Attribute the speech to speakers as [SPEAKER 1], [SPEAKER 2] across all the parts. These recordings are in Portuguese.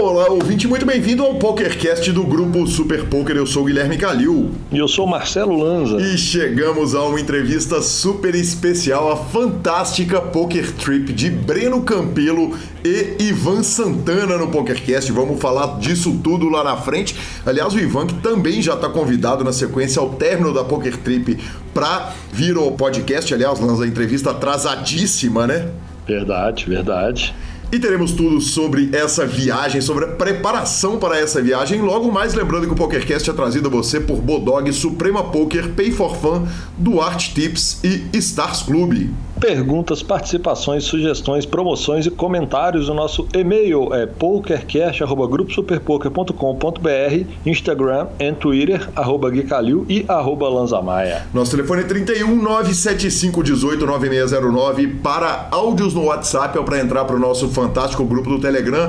[SPEAKER 1] Olá, ouvinte, muito bem-vindo ao PokerCast do grupo Super Poker. Eu sou o Guilherme Calil.
[SPEAKER 2] E eu sou o Marcelo Lanza.
[SPEAKER 1] E chegamos a uma entrevista super especial, a fantástica Poker Trip de Breno Campelo e Ivan Santana no PokerCast. Vamos falar disso tudo lá na frente. Aliás, o Ivan que também já está convidado na sequência ao término da Poker Trip para vir ao podcast. Aliás, Lanza, a entrevista atrasadíssima, né?
[SPEAKER 2] Verdade, verdade.
[SPEAKER 1] E teremos tudo sobre essa viagem, sobre a preparação para essa viagem. Logo mais, lembrando que o PokerCast é trazido a você por Bodog, Suprema Poker, Pay for Fun, Duarte Tips e Stars Club.
[SPEAKER 2] Perguntas, participações, sugestões, promoções e comentários. O nosso e-mail é pokercast.gruposuperpoker.com.br, Instagram e Twitter, arroba Guicalil e arroba Lanzamaia.
[SPEAKER 1] Nosso telefone é 31 975 18 9609 para áudios no WhatsApp ou para entrar para o nosso fantástico grupo do Telegram.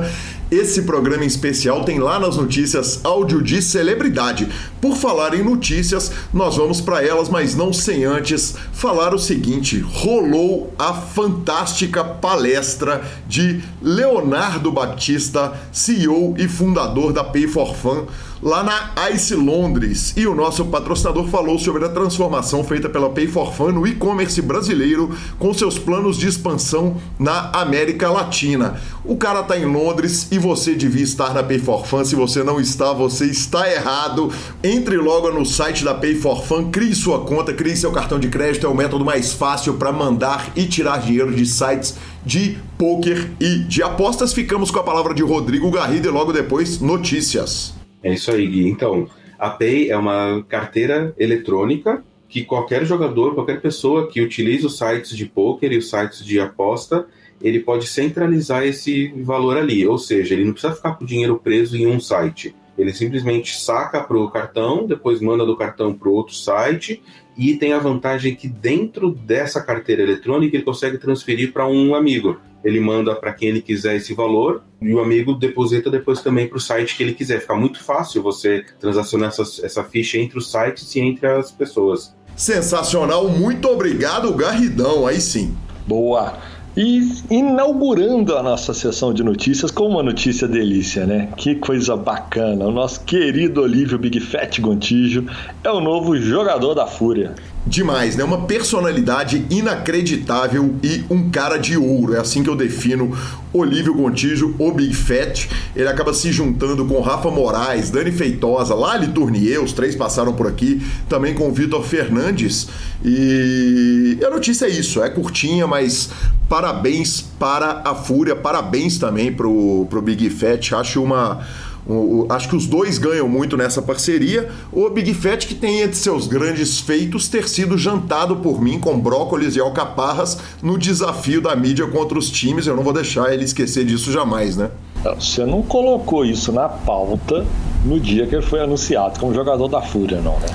[SPEAKER 1] Esse programa em especial tem lá nas notícias áudio de celebridade. Por falar em notícias, nós vamos para elas, mas não sem antes falar o seguinte: rolou a fantástica palestra de Leonardo Batista, CEO e fundador da Pay for Fun lá na ICE Londres. E o nosso patrocinador falou sobre a transformação feita pela Pay for Fun no e-commerce brasileiro com seus planos de expansão na América Latina. O cara tá em Londres e você devia estar na Pay for Fun. Se você não está, você está errado. Entre logo no site da Pay for Fun, crie sua conta, crie seu cartão de crédito, é o método mais fácil para mandar e tirar dinheiro de sites de poker e de apostas. Ficamos com a palavra de Rodrigo Garrido e logo depois notícias.
[SPEAKER 3] É isso aí, Gui. Então, a Pay é uma carteira eletrônica que qualquer jogador, qualquer pessoa que utilize os sites de poker e os sites de aposta, ele pode centralizar esse valor ali. Ou seja, ele não precisa ficar com o dinheiro preso em um site. Ele simplesmente saca para o cartão, depois manda do cartão para outro site e tem a vantagem que dentro dessa carteira eletrônica ele consegue transferir para um amigo ele manda para quem ele quiser esse valor e o amigo deposita depois também para o site que ele quiser. Fica muito fácil você transacionar essa, essa ficha entre os sites e entre as pessoas.
[SPEAKER 1] Sensacional, muito obrigado, Garridão. Aí sim.
[SPEAKER 2] Boa. E inaugurando a nossa sessão de notícias com uma notícia delícia, né? Que coisa bacana. O nosso querido Olívio Big Fat Gontijo é o novo jogador da Fúria
[SPEAKER 1] demais, né? Uma personalidade inacreditável e um cara de ouro. É assim que eu defino Olívio Gontijo, o Big Fat. Ele acaba se juntando com Rafa Moraes, Dani Feitosa, Lali Tournier, os três passaram por aqui, também com Vitor Fernandes. E a notícia é isso, é curtinha, mas parabéns para a Fúria, parabéns também pro, pro Big Fat. Acho uma o, o, acho que os dois ganham muito nessa parceria. O Big Fat, que tem entre seus grandes feitos ter sido jantado por mim com brócolis e alcaparras no desafio da mídia contra os times. Eu não vou deixar ele esquecer disso jamais, né?
[SPEAKER 2] Você não colocou isso na pauta no dia que ele foi anunciado como jogador da Fúria, não, né?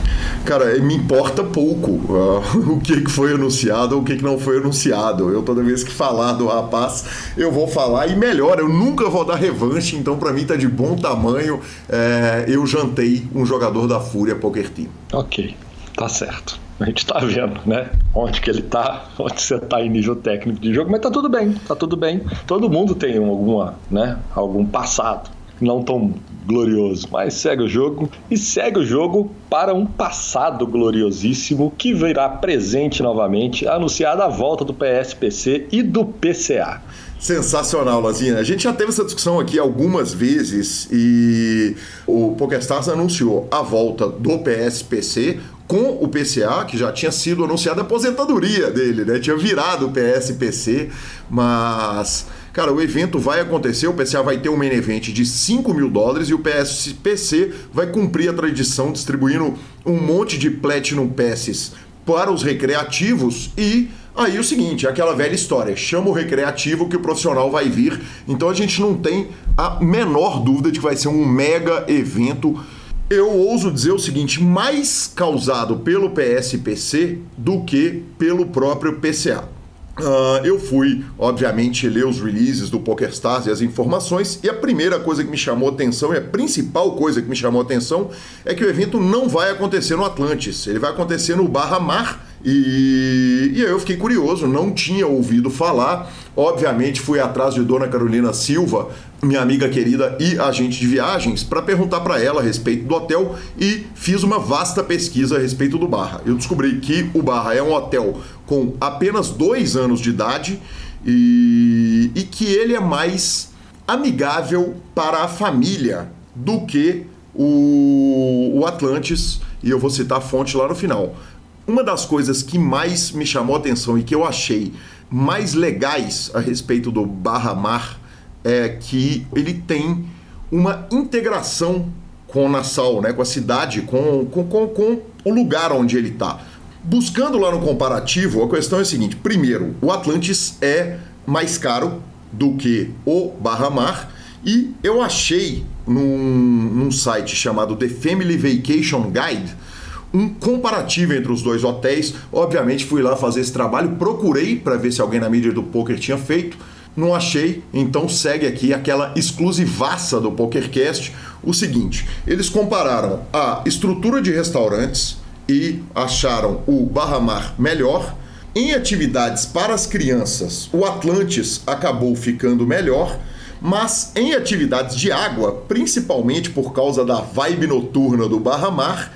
[SPEAKER 1] Cara, me importa pouco uh, o que foi anunciado ou o que não foi anunciado. Eu, toda vez que falar do rapaz, eu vou falar e melhor, eu nunca vou dar revanche, então para mim tá de bom tamanho. É, eu jantei um jogador da Fúria Poker Team.
[SPEAKER 2] Ok, tá certo. A gente tá vendo, né? Onde que ele tá, onde você tá em nível técnico de jogo, mas tá tudo bem, tá tudo bem. Todo mundo tem alguma, né? Algum passado não tão glorioso, mas segue o jogo e segue o jogo para um passado gloriosíssimo que virá presente novamente, anunciada a volta do PSPC e do PCA.
[SPEAKER 1] Sensacional, Lazinha. A gente já teve essa discussão aqui algumas vezes e o PokerStars anunciou a volta do PSPC com o PCA, que já tinha sido anunciada a aposentadoria dele, né? Tinha virado o PSPC, mas Cara, o evento vai acontecer, o PCA vai ter um main event de 5 mil dólares e o PSPC vai cumprir a tradição distribuindo um monte de Platinum Passes para os recreativos e aí o seguinte, aquela velha história, chama o recreativo que o profissional vai vir. Então a gente não tem a menor dúvida de que vai ser um mega evento. Eu ouso dizer o seguinte, mais causado pelo PSPC do que pelo próprio PCA. Uh, eu fui, obviamente, ler os releases do PokerStars e as informações, e a primeira coisa que me chamou atenção, e a principal coisa que me chamou atenção, é que o evento não vai acontecer no Atlantis, ele vai acontecer no Barra Mar E, e eu fiquei curioso, não tinha ouvido falar. Obviamente fui atrás de Dona Carolina Silva, minha amiga querida e agente de viagens, para perguntar para ela a respeito do hotel e fiz uma vasta pesquisa a respeito do Barra. Eu descobri que o Barra é um hotel com apenas dois anos de idade e, e que ele é mais amigável para a família do que o, o Atlantis, e eu vou citar a fonte lá no final. Uma das coisas que mais me chamou a atenção e que eu achei mais legais a respeito do Barra Mar é que ele tem uma integração com Nassau, né, com a cidade, com, com, com, com o lugar onde ele está. Buscando lá no comparativo, a questão é a seguinte: primeiro, o Atlantis é mais caro do que o Barra Mar, e eu achei num, num site chamado The Family Vacation Guide um comparativo entre os dois hotéis. Obviamente fui lá fazer esse trabalho, procurei para ver se alguém na mídia do poker tinha feito. Não achei, então segue aqui aquela exclusivaça do PokerCast. O seguinte: eles compararam a estrutura de restaurantes e acharam o Barra Mar melhor. Em atividades para as crianças, o Atlantis acabou ficando melhor mas em atividades de água, principalmente por causa da vibe noturna do Barra Mar,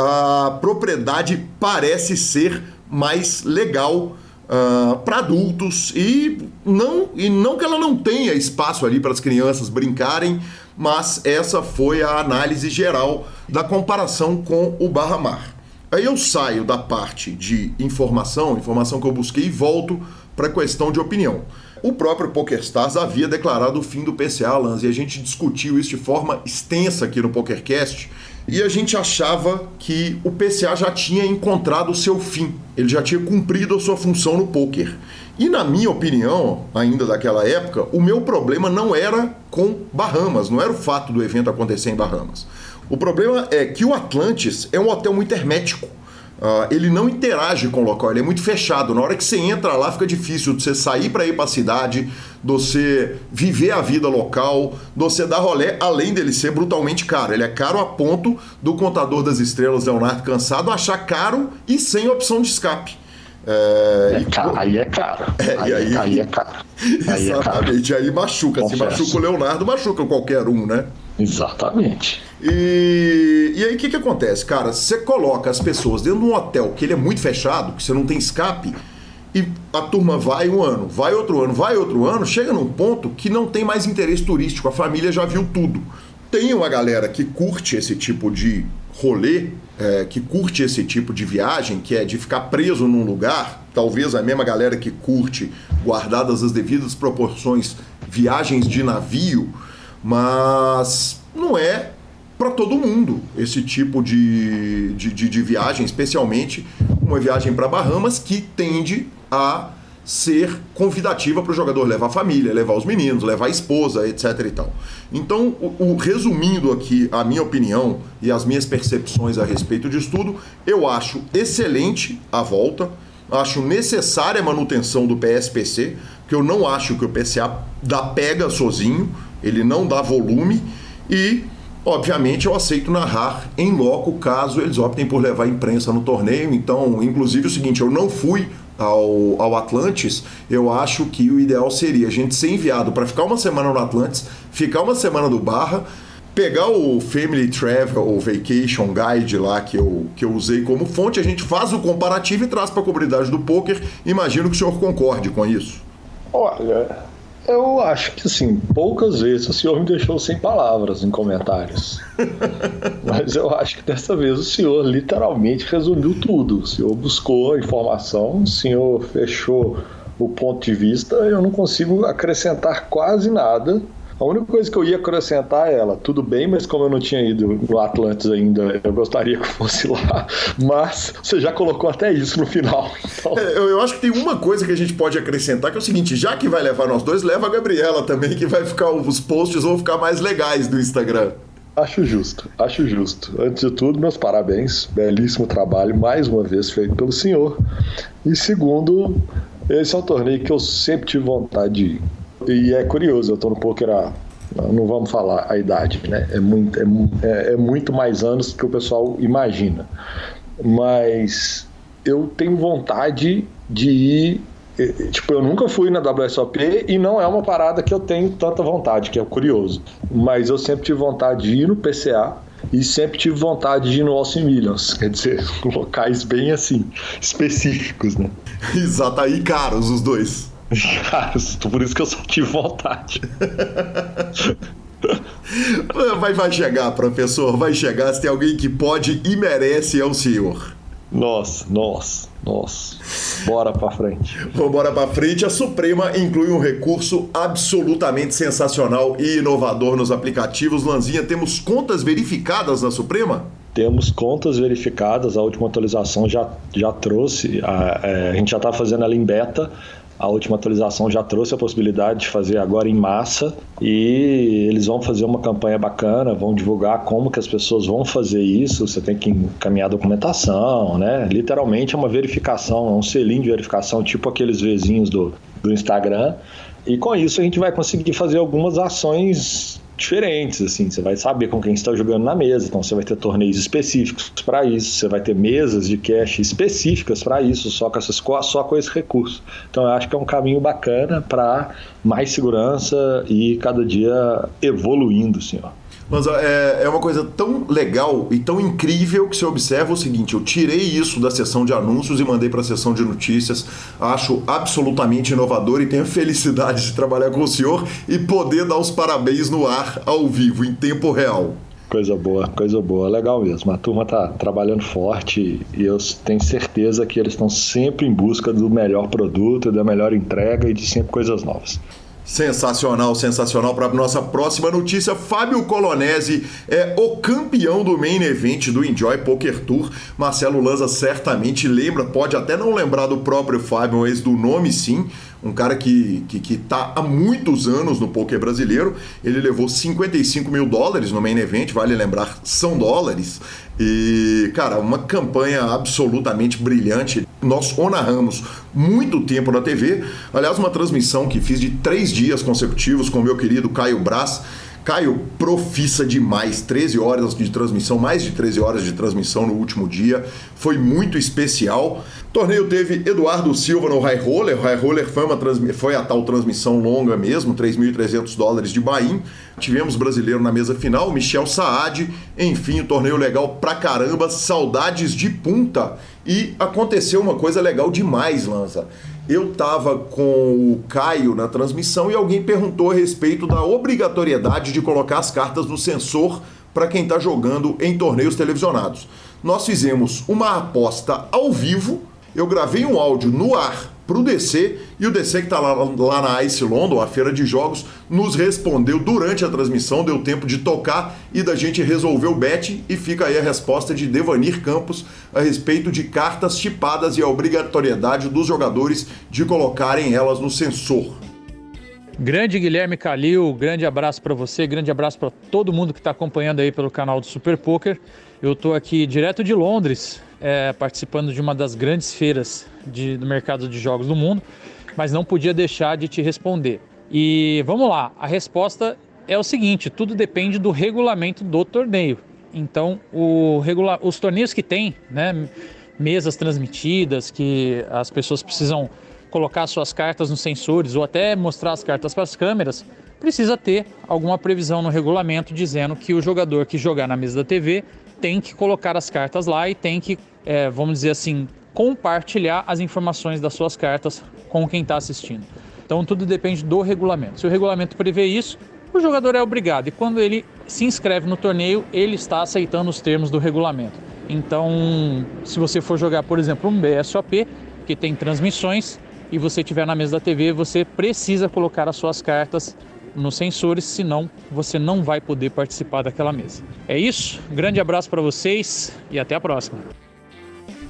[SPEAKER 1] a propriedade parece ser mais legal uh, para adultos e não, e não que ela não tenha espaço ali para as crianças brincarem, mas essa foi a análise geral da comparação com o Barra Mar. Aí eu saio da parte de informação, informação que eu busquei, e volto para a questão de opinião. O próprio PokerStars havia declarado o fim do PCA, Lance, e a gente discutiu isso de forma extensa aqui no PokerCast, e a gente achava que o PCA já tinha encontrado o seu fim, ele já tinha cumprido a sua função no poker. E na minha opinião, ainda daquela época, o meu problema não era com Bahamas, não era o fato do evento acontecer em Bahamas. O problema é que o Atlantis é um hotel muito hermético. Uh, ele não interage com o local, ele é muito fechado. Na hora que você entra lá, fica difícil de você sair para ir para a cidade, de você viver a vida local, de você dar rolé, além dele ser brutalmente caro. Ele é caro a ponto do contador das estrelas, Leonardo Cansado, achar caro e sem opção de escape.
[SPEAKER 2] É, é caro, aí é caro.
[SPEAKER 1] É, aí, aí, aí, é caro. Aí exatamente, é caro. aí machuca. Se machuca o Leonardo, machuca qualquer um, né?
[SPEAKER 2] Exatamente.
[SPEAKER 1] E, e aí o que, que acontece, cara? Você coloca as pessoas dentro de um hotel que ele é muito fechado, que você não tem escape, e a turma vai um ano, vai outro ano, vai outro ano, chega num ponto que não tem mais interesse turístico, a família já viu tudo. Tem uma galera que curte esse tipo de rolê, é, que curte esse tipo de viagem, que é de ficar preso num lugar, talvez a mesma galera que curte, guardadas as devidas proporções, viagens de navio, mas não é para todo mundo esse tipo de, de, de, de viagem, especialmente uma viagem para Bahamas que tende a ser convidativa para o jogador levar a família, levar os meninos, levar a esposa, etc. e tal. Então, o, o, resumindo aqui a minha opinião e as minhas percepções a respeito disso tudo, eu acho excelente a volta, acho necessária a manutenção do PSPC, que eu não acho que o PCA dá pega sozinho, ele não dá volume e Obviamente eu aceito narrar em loco caso eles optem por levar a imprensa no torneio. Então, inclusive o seguinte, eu não fui ao, ao Atlantis, eu acho que o ideal seria a gente ser enviado para ficar uma semana no Atlantis, ficar uma semana do Barra, pegar o Family Travel ou Vacation Guide lá que eu, que eu usei como fonte, a gente faz o comparativo e traz para a comunidade do poker. Imagino que o senhor concorde com isso.
[SPEAKER 2] Olha, eu acho que, assim, poucas vezes o senhor me deixou sem palavras em comentários. Mas eu acho que dessa vez o senhor literalmente resumiu tudo. O senhor buscou a informação, o senhor fechou o ponto de vista. Eu não consigo acrescentar quase nada a única coisa que eu ia acrescentar é ela, tudo bem, mas como eu não tinha ido no Atlantis ainda, eu gostaria que fosse lá. Mas você já colocou até isso no final.
[SPEAKER 1] Então... É, eu, eu, acho que tem uma coisa que a gente pode acrescentar, que é o seguinte: já que vai levar nós dois, leva a Gabriela também, que vai ficar. Os posts vão ficar mais legais do Instagram.
[SPEAKER 2] Acho justo, acho justo. Antes de tudo, meus parabéns. Belíssimo trabalho, mais uma vez feito pelo senhor. E segundo, esse é um torneio que eu sempre tive vontade de ir. E é curioso, eu tô no poker há. Não vamos falar a idade, né? É muito, é, é, é muito mais anos do que o pessoal imagina. Mas eu tenho vontade de ir. Tipo, eu nunca fui na WSOP e não é uma parada que eu tenho tanta vontade, que é curioso. Mas eu sempre tive vontade de ir no PCA e sempre tive vontade de ir no Austin Williams. Quer dizer, locais bem assim, específicos, né?
[SPEAKER 1] Exato, aí caros os dois.
[SPEAKER 2] Caros, por isso que eu só tive vontade.
[SPEAKER 1] Vai, vai chegar, professor, vai chegar. Se tem alguém que pode e merece, é o senhor.
[SPEAKER 2] Nossa, nossa, nossa. Bora pra frente.
[SPEAKER 1] Vamos bora pra frente. A Suprema inclui um recurso absolutamente sensacional e inovador nos aplicativos. Lanzinha, temos contas verificadas na Suprema?
[SPEAKER 2] Temos contas verificadas, a última atualização já, já trouxe, a, é, a gente já está fazendo ela em beta, a última atualização já trouxe a possibilidade de fazer agora em massa e eles vão fazer uma campanha bacana, vão divulgar como que as pessoas vão fazer isso. Você tem que encaminhar documentação, né? Literalmente é uma verificação, é um selinho de verificação, tipo aqueles vizinhos do, do Instagram. E com isso a gente vai conseguir fazer algumas ações diferentes, assim, você vai saber com quem está jogando na mesa, então você vai ter torneios específicos para isso, você vai ter mesas de cash específicas para isso, só com, essas, só com esse recurso. Então eu acho que é um caminho bacana para mais segurança e cada dia evoluindo, assim, ó.
[SPEAKER 1] Mas é, é uma coisa tão legal e tão incrível que você observa o seguinte: eu tirei isso da sessão de anúncios e mandei para a sessão de notícias. Acho absolutamente inovador e tenho a felicidade de trabalhar com o senhor e poder dar os parabéns no ar, ao vivo, em tempo real.
[SPEAKER 2] Coisa boa, coisa boa, legal mesmo. A turma tá trabalhando forte e eu tenho certeza que eles estão sempre em busca do melhor produto, da melhor entrega e de sempre coisas novas.
[SPEAKER 1] Sensacional, sensacional. Para nossa próxima notícia, Fábio Colonese é o campeão do main event do Enjoy Poker Tour. Marcelo Lanza certamente lembra, pode até não lembrar do próprio Fábio, mas do nome sim um cara que, que, que tá há muitos anos no poker brasileiro. Ele levou 55 mil dólares no main event, vale lembrar, são dólares. E, cara, uma campanha absolutamente brilhante. Nós o narramos muito tempo na TV. Aliás, uma transmissão que fiz de três dias consecutivos com o meu querido Caio Braz Caio, profissa demais, 13 horas de transmissão, mais de 13 horas de transmissão no último dia, foi muito especial. Torneio teve Eduardo Silva no High Roller, o High Roller foi, uma foi a tal transmissão longa mesmo, 3.300 dólares de Bahia. Tivemos brasileiro na mesa final, Michel Saad, enfim, o um torneio legal pra caramba, saudades de punta. E aconteceu uma coisa legal demais, Lanza eu estava com o Caio na transmissão e alguém perguntou a respeito da obrigatoriedade de colocar as cartas no sensor para quem está jogando em torneios televisionados. Nós fizemos uma aposta ao vivo, eu gravei um áudio no ar para o DC e o DC que está lá, lá na Ice London, a feira de jogos, nos respondeu durante a transmissão, deu tempo de tocar e da gente resolver o bet e fica aí a resposta de Devanir Campos a respeito de cartas chipadas e a obrigatoriedade dos jogadores de colocarem elas no sensor.
[SPEAKER 4] Grande Guilherme Calil, grande abraço para você, grande abraço para todo mundo que está acompanhando aí pelo canal do Super Poker. Eu estou aqui direto de Londres, é, participando de uma das grandes feiras de, do mercado de jogos do mundo, mas não podia deixar de te responder. E vamos lá, a resposta é o seguinte: tudo depende do regulamento do torneio. Então, regula... os torneios que tem, né, mesas transmitidas, que as pessoas precisam colocar suas cartas nos sensores ou até mostrar as cartas para as câmeras, precisa ter alguma previsão no regulamento dizendo que o jogador que jogar na mesa da TV tem que colocar as cartas lá e tem que, é, vamos dizer assim, compartilhar as informações das suas cartas com quem está assistindo. Então tudo depende do regulamento. Se o regulamento prevê isso, o jogador é obrigado e quando ele se inscreve no torneio, ele está aceitando os termos do regulamento. Então, se você for jogar, por exemplo, um BSOP, que tem transmissões, e você estiver na mesa da TV, você precisa colocar as suas cartas nos sensores, senão você não vai poder participar daquela mesa. É isso, grande abraço para vocês e até a próxima.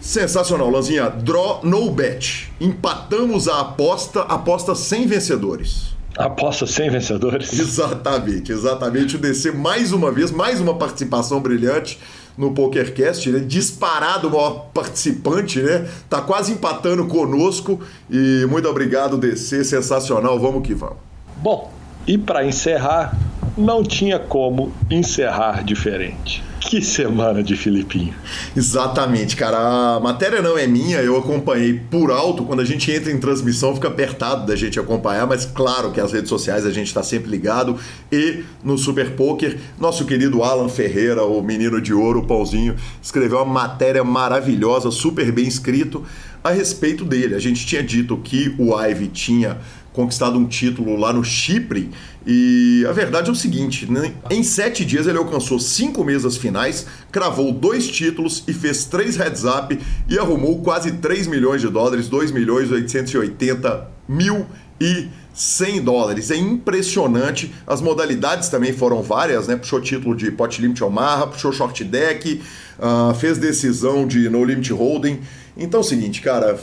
[SPEAKER 1] Sensacional, Lanzinha. Draw no bet. Empatamos a aposta, aposta sem vencedores.
[SPEAKER 2] Aposta sem vencedores?
[SPEAKER 1] Exatamente, exatamente. O DC mais uma vez, mais uma participação brilhante no PokerCast, né? Disparado o maior participante, né? Tá quase empatando conosco. E muito obrigado, DC. Sensacional. Vamos que vamos.
[SPEAKER 2] Bom, e para encerrar, não tinha como encerrar diferente. Que semana de Filipinho.
[SPEAKER 1] Exatamente, cara. A matéria não é minha, eu acompanhei por alto. Quando a gente entra em transmissão, fica apertado da gente acompanhar, mas claro que as redes sociais a gente está sempre ligado. E no Super Poker, nosso querido Alan Ferreira, o menino de ouro, o Pauzinho, escreveu uma matéria maravilhosa, super bem escrito a respeito dele. A gente tinha dito que o Ivy tinha conquistado um título lá no Chipre. E a verdade é o seguinte: né? em sete dias ele alcançou cinco mesas finais, cravou dois títulos e fez três heads up e arrumou quase 3 milhões de dólares, 2 milhões 880 mil e 100 dólares. É impressionante. As modalidades também foram várias, né? Puxou título de pot limit Omaha, puxou short deck, uh, fez decisão de no limit holding. Então é o seguinte, cara,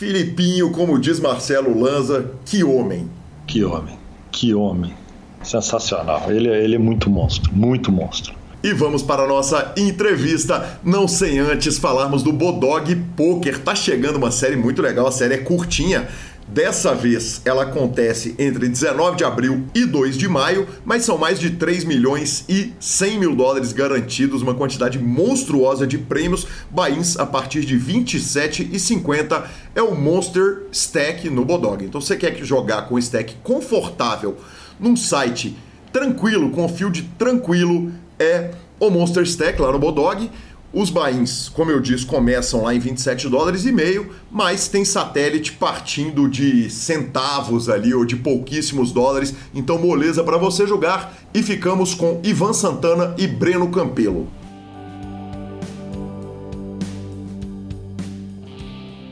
[SPEAKER 1] Filipinho, como diz Marcelo Lanza, que homem.
[SPEAKER 2] Que homem, que homem. Sensacional. Ele, é, ele é muito monstro, muito monstro.
[SPEAKER 1] E vamos para a nossa entrevista, não sem antes falarmos do Bodog Poker. Tá chegando uma série muito legal, a série é curtinha, Dessa vez ela acontece entre 19 de abril e 2 de maio, mas são mais de 3 milhões e 100 mil dólares garantidos, uma quantidade monstruosa de prêmios. Bains a partir de 27,50 é o Monster Stack no Bodog. Então você quer jogar com stack confortável num site tranquilo, com field tranquilo, é o Monster Stack lá no Bodog. Os bains, como eu disse, começam lá em 27 dólares e meio, mas tem satélite partindo de centavos ali ou de pouquíssimos dólares, então moleza para você jogar. E ficamos com Ivan Santana e Breno Campelo.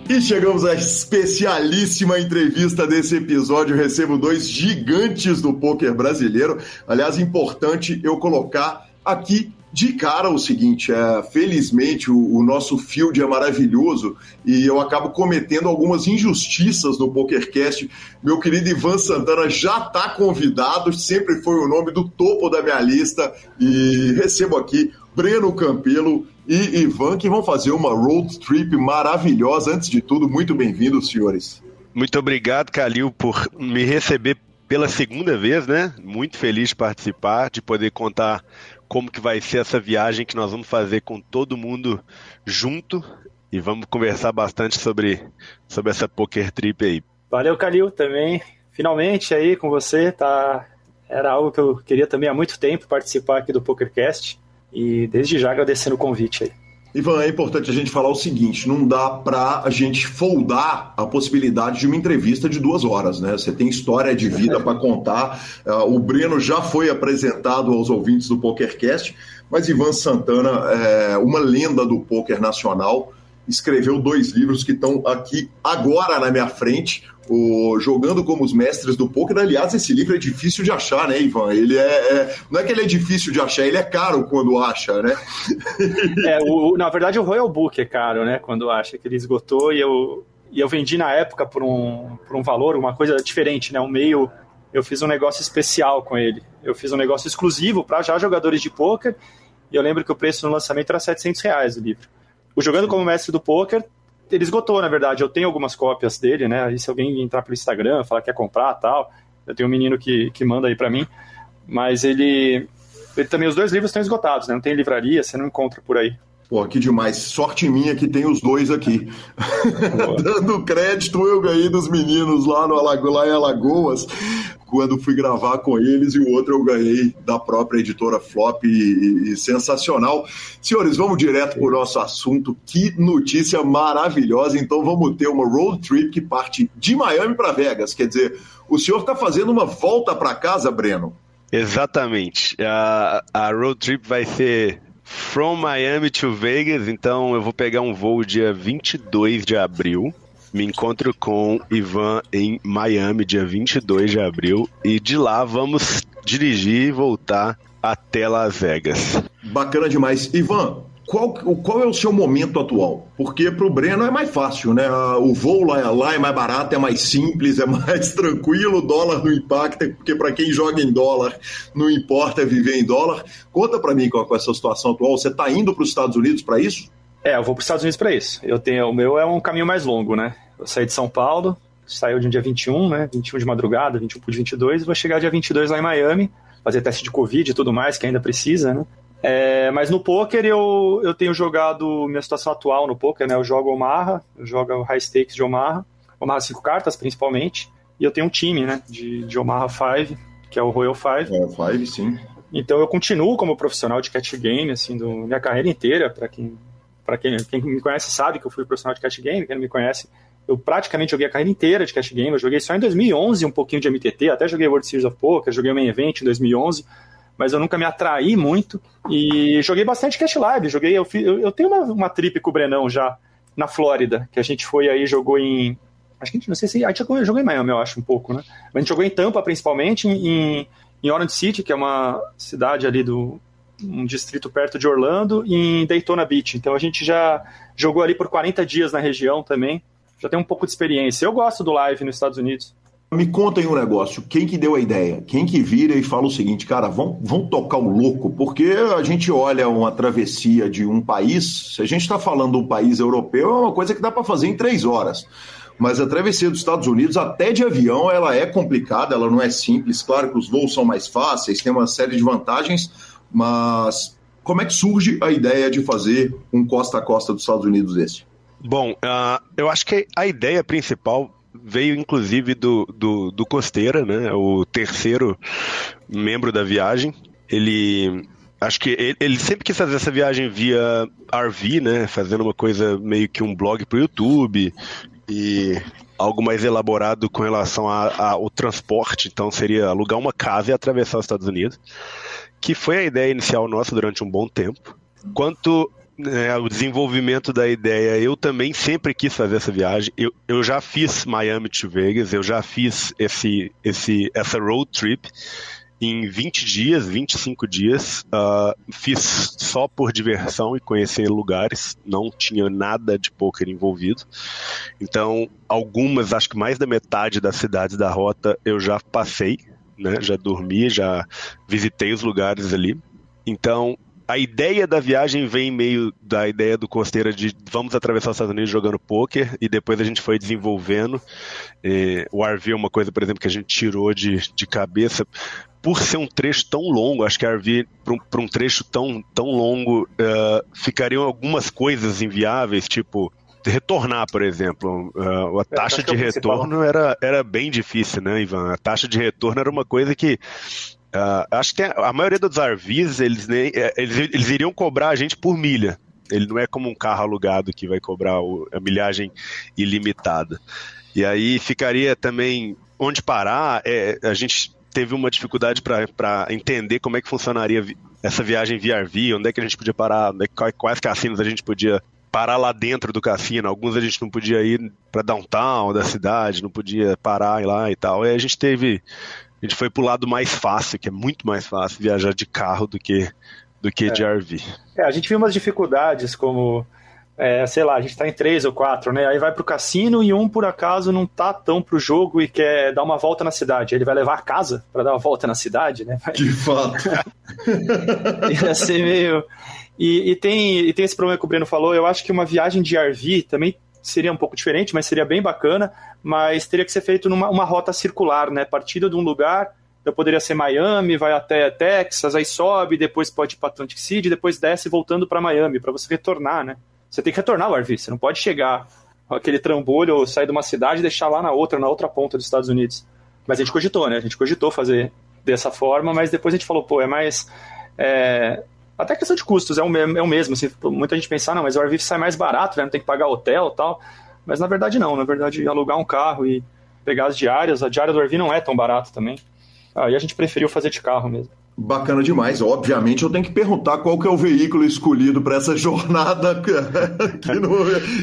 [SPEAKER 1] E chegamos à especialíssima entrevista desse episódio. Eu recebo dois gigantes do poker brasileiro. Aliás, importante eu colocar aqui de cara o seguinte, é, felizmente o, o, nosso field é maravilhoso e eu acabo cometendo algumas injustiças no PokerCast. Meu querido Ivan Santana já está convidado, sempre foi o nome do topo da minha lista e recebo aqui Breno Campelo e Ivan que vão fazer uma road trip maravilhosa. Antes de tudo, muito bem-vindos, senhores.
[SPEAKER 5] Muito obrigado, Calil, por me receber pela segunda vez, né? Muito feliz de participar, de poder contar como que vai ser essa viagem que nós vamos fazer com todo mundo junto e vamos conversar bastante sobre, sobre essa poker trip aí.
[SPEAKER 6] Valeu, Calil, também. Finalmente aí com você, tá? Era algo que eu queria também há muito tempo participar aqui do PokerCast e desde já agradecendo o convite aí.
[SPEAKER 1] Ivan, é importante a gente falar o seguinte: não dá para a gente foldar a possibilidade de uma entrevista de duas horas, né? Você tem história de vida para contar. Uh, o Breno já foi apresentado aos ouvintes do PokerCast, mas Ivan Santana é uma lenda do poker nacional. Escreveu dois livros que estão aqui agora na minha frente o Jogando como os Mestres do Poker. Aliás, esse livro é difícil de achar, né, Ivan? Ele é, é, Não é que ele é difícil de achar, ele é caro quando acha, né?
[SPEAKER 6] é, o, na verdade, o Royal Book é caro, né? Quando acha que ele esgotou e eu, e eu vendi na época por um, por um valor, uma coisa diferente, né? Um meio. Eu fiz um negócio especial com ele. Eu fiz um negócio exclusivo para já jogadores de poker. E eu lembro que o preço no lançamento era 700 reais o livro. O Jogando como Mestre do Poker ele esgotou, na verdade. Eu tenho algumas cópias dele, né? E se alguém entrar pelo Instagram, falar que quer comprar tal, eu tenho um menino que, que manda aí para mim. Mas ele, ele também, os dois livros estão esgotados, né? Não tem livraria, você não encontra por aí.
[SPEAKER 1] Pô, que demais. Sorte minha que tem os dois aqui. Dando crédito, eu ganhei dos meninos lá, no Alago, lá em Alagoas, quando fui gravar com eles, e o outro eu ganhei da própria editora Flop, e, e sensacional. Senhores, vamos direto para o nosso assunto. Que notícia maravilhosa. Então vamos ter uma road trip que parte de Miami para Vegas. Quer dizer, o senhor está fazendo uma volta para casa, Breno?
[SPEAKER 5] Exatamente. A, a road trip vai ser From Miami to Vegas, então eu vou pegar um voo dia 22 de abril. Me encontro com Ivan em Miami, dia 22 de abril. E de lá vamos dirigir e voltar até Las Vegas.
[SPEAKER 1] Bacana demais. Ivan, qual, qual é o seu momento atual? Porque para o Breno é mais fácil, né? O voo lá, lá é mais barato, é mais simples, é mais tranquilo, o dólar não impacta, porque para quem joga em dólar, não importa viver em dólar. Conta para mim qual é essa situação atual. Você está indo para os Estados Unidos para isso?
[SPEAKER 6] É, eu vou para os Estados Unidos para isso. Eu tenho, o meu é um caminho mais longo, né? Eu saí de São Paulo, saiu de um dia 21, né? 21 de madrugada, 21 por 22, e vou chegar dia 22 lá em Miami, fazer teste de Covid e tudo mais, que ainda precisa, né? É, mas no poker eu, eu tenho jogado minha situação atual no poker, né? Eu jogo Omaha, eu jogo o High Stakes de Omaha, Omaha 5 cartas principalmente, e eu tenho um time, né? De, de Omaha 5, que é o Royal 5.
[SPEAKER 1] Royal 5, sim.
[SPEAKER 6] Então eu continuo como profissional de catch game, assim, do, minha carreira inteira, para quem para quem, quem me conhece sabe que eu fui profissional de cash game, quem não me conhece, eu praticamente joguei a carreira inteira de cash game, eu joguei só em 2011 um pouquinho de MTT, até joguei World Series of Poker, joguei o Main Event em 2011, mas eu nunca me atraí muito e joguei bastante cash live, joguei, eu, eu, eu tenho uma, uma trip com o Brenão já na Flórida, que a gente foi aí, jogou em acho que a gente, não sei se, a gente jogou em Miami, eu acho, um pouco, né, a gente jogou em Tampa, principalmente, em, em Orange City, que é uma cidade ali do, um distrito perto de Orlando, e em Daytona Beach. Então a gente já jogou ali por 40 dias na região também. Já tem um pouco de experiência. Eu gosto do live nos Estados Unidos.
[SPEAKER 1] Me contem um negócio, quem que deu a ideia? Quem que vira e fala o seguinte, cara, vão, vão tocar o louco, porque a gente olha uma travessia de um país, se a gente está falando um país europeu, é uma coisa que dá para fazer em três horas. Mas a travessia dos Estados Unidos, até de avião, ela é complicada, ela não é simples. Claro que os voos são mais fáceis, tem uma série de vantagens, mas como é que surge a ideia de fazer um costa a costa dos Estados Unidos esse?
[SPEAKER 5] Bom, uh, eu acho que a ideia principal veio inclusive do, do, do Costeira, né? O terceiro membro da viagem. Ele acho que ele, ele, sempre quis fazer essa viagem via RV, né? Fazendo uma coisa meio que um blog para o YouTube e algo mais elaborado com relação ao transporte. Então seria alugar uma casa e atravessar os Estados Unidos que foi a ideia inicial nossa durante um bom tempo. Quanto né, ao desenvolvimento da ideia, eu também sempre quis fazer essa viagem. Eu, eu já fiz Miami to Vegas, eu já fiz esse, esse, essa road trip em 20 dias, 25 dias. Uh, fiz só por diversão e conhecer lugares, não tinha nada de poker envolvido. Então, algumas, acho que mais da metade das cidades da rota eu já passei né? Já dormi, já visitei os lugares ali. Então, a ideia da viagem vem meio da ideia do Costeira de vamos atravessar os Estados Unidos jogando poker e depois a gente foi desenvolvendo. É, o RV é uma coisa, por exemplo, que a gente tirou de, de cabeça. Por ser um trecho tão longo, acho que a RV, para um, um, trecho tão, tão longo, uh, ficariam algumas coisas inviáveis, tipo retornar, por exemplo. Uh, a é, taxa de retorno era, era bem difícil, né, Ivan? A taxa de retorno era uma coisa que. Uh, acho que a, a maioria dos RVs, eles, nem, é, eles, eles iriam cobrar a gente por milha. Ele não é como um carro alugado que vai cobrar o, a milhagem ilimitada. E aí ficaria também onde parar. É, a gente teve uma dificuldade para entender como é que funcionaria essa viagem via RV, onde é que a gente podia parar, é quais cassinos a gente podia parar lá dentro do cassino. Alguns a gente não podia ir para downtown da cidade, não podia parar lá e tal. E a gente teve. A gente foi pro lado mais fácil, que é muito mais fácil viajar de carro do que, do que é. de RV.
[SPEAKER 6] É, a gente viu umas dificuldades como. É, sei lá, a gente tá em três ou quatro, né? Aí vai pro cassino e um, por acaso, não tá tão pro jogo e quer dar uma volta na cidade. Ele vai levar a casa para dar uma volta na cidade, né?
[SPEAKER 1] De fato.
[SPEAKER 6] Ia ser meio. E, e, tem, e tem esse problema que o Breno falou. Eu acho que uma viagem de RV também seria um pouco diferente, mas seria bem bacana. Mas teria que ser feito numa uma rota circular, né? Partida de um lugar, então poderia ser Miami, vai até Texas, aí sobe, depois pode ir para Atlantic City, depois desce voltando para Miami, para você retornar, né? Você tem que retornar o RV, você não pode chegar aquele trambolho ou sair de uma cidade e deixar lá na outra, na outra ponta dos Estados Unidos. Mas a gente cogitou, né? A gente cogitou fazer dessa forma, mas depois a gente falou, pô, é mais. É, até questão de custos é o, mesmo, é o mesmo. Se muita gente pensar, não, mas o RV sai mais barato, né? Não tem que pagar hotel e tal. Mas na verdade não. Na verdade, alugar um carro e pegar as diárias, a diária do RV não é tão barato também. Aí a gente preferiu fazer de carro mesmo.
[SPEAKER 1] Bacana demais. Obviamente, eu tenho que perguntar qual que é o veículo escolhido para essa jornada.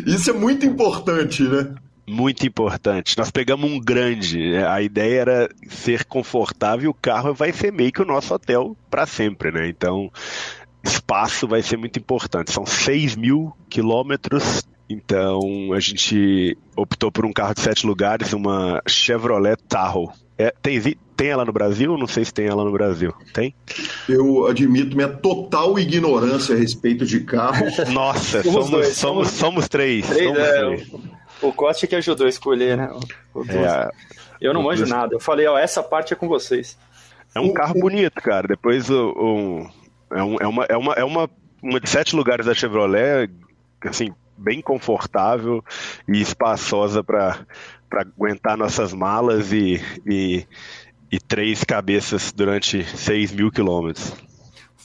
[SPEAKER 1] Isso é muito importante, né?
[SPEAKER 5] Muito importante. Nós pegamos um grande. A ideia era ser confortável. O carro vai ser meio que o nosso hotel para sempre, né? Então, espaço vai ser muito importante. São 6 mil quilômetros, então a gente optou por um carro de sete lugares, uma Chevrolet Tahoe. É, tem, tem ela no Brasil? Não sei se tem ela no Brasil. Tem?
[SPEAKER 1] Eu admito minha total ignorância a respeito de carro.
[SPEAKER 5] Nossa, somos, somos, somos, somos, três. três, somos
[SPEAKER 6] é, três. O, o Costa que ajudou a escolher, né? É, eu não manjo nada. Eu falei, ó, essa parte é com vocês.
[SPEAKER 5] É um carro bonito, cara. Depois o, o É, um, é, uma, é, uma, é uma, uma de sete lugares da Chevrolet, assim, bem confortável e espaçosa para aguentar nossas malas e, e, e três cabeças durante 6 mil quilômetros.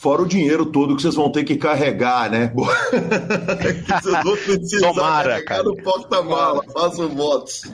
[SPEAKER 1] Fora o dinheiro todo que vocês vão ter que carregar, né? vocês
[SPEAKER 5] vão precisar Tomara,
[SPEAKER 1] carregar cara. no porta-mala, façam votos.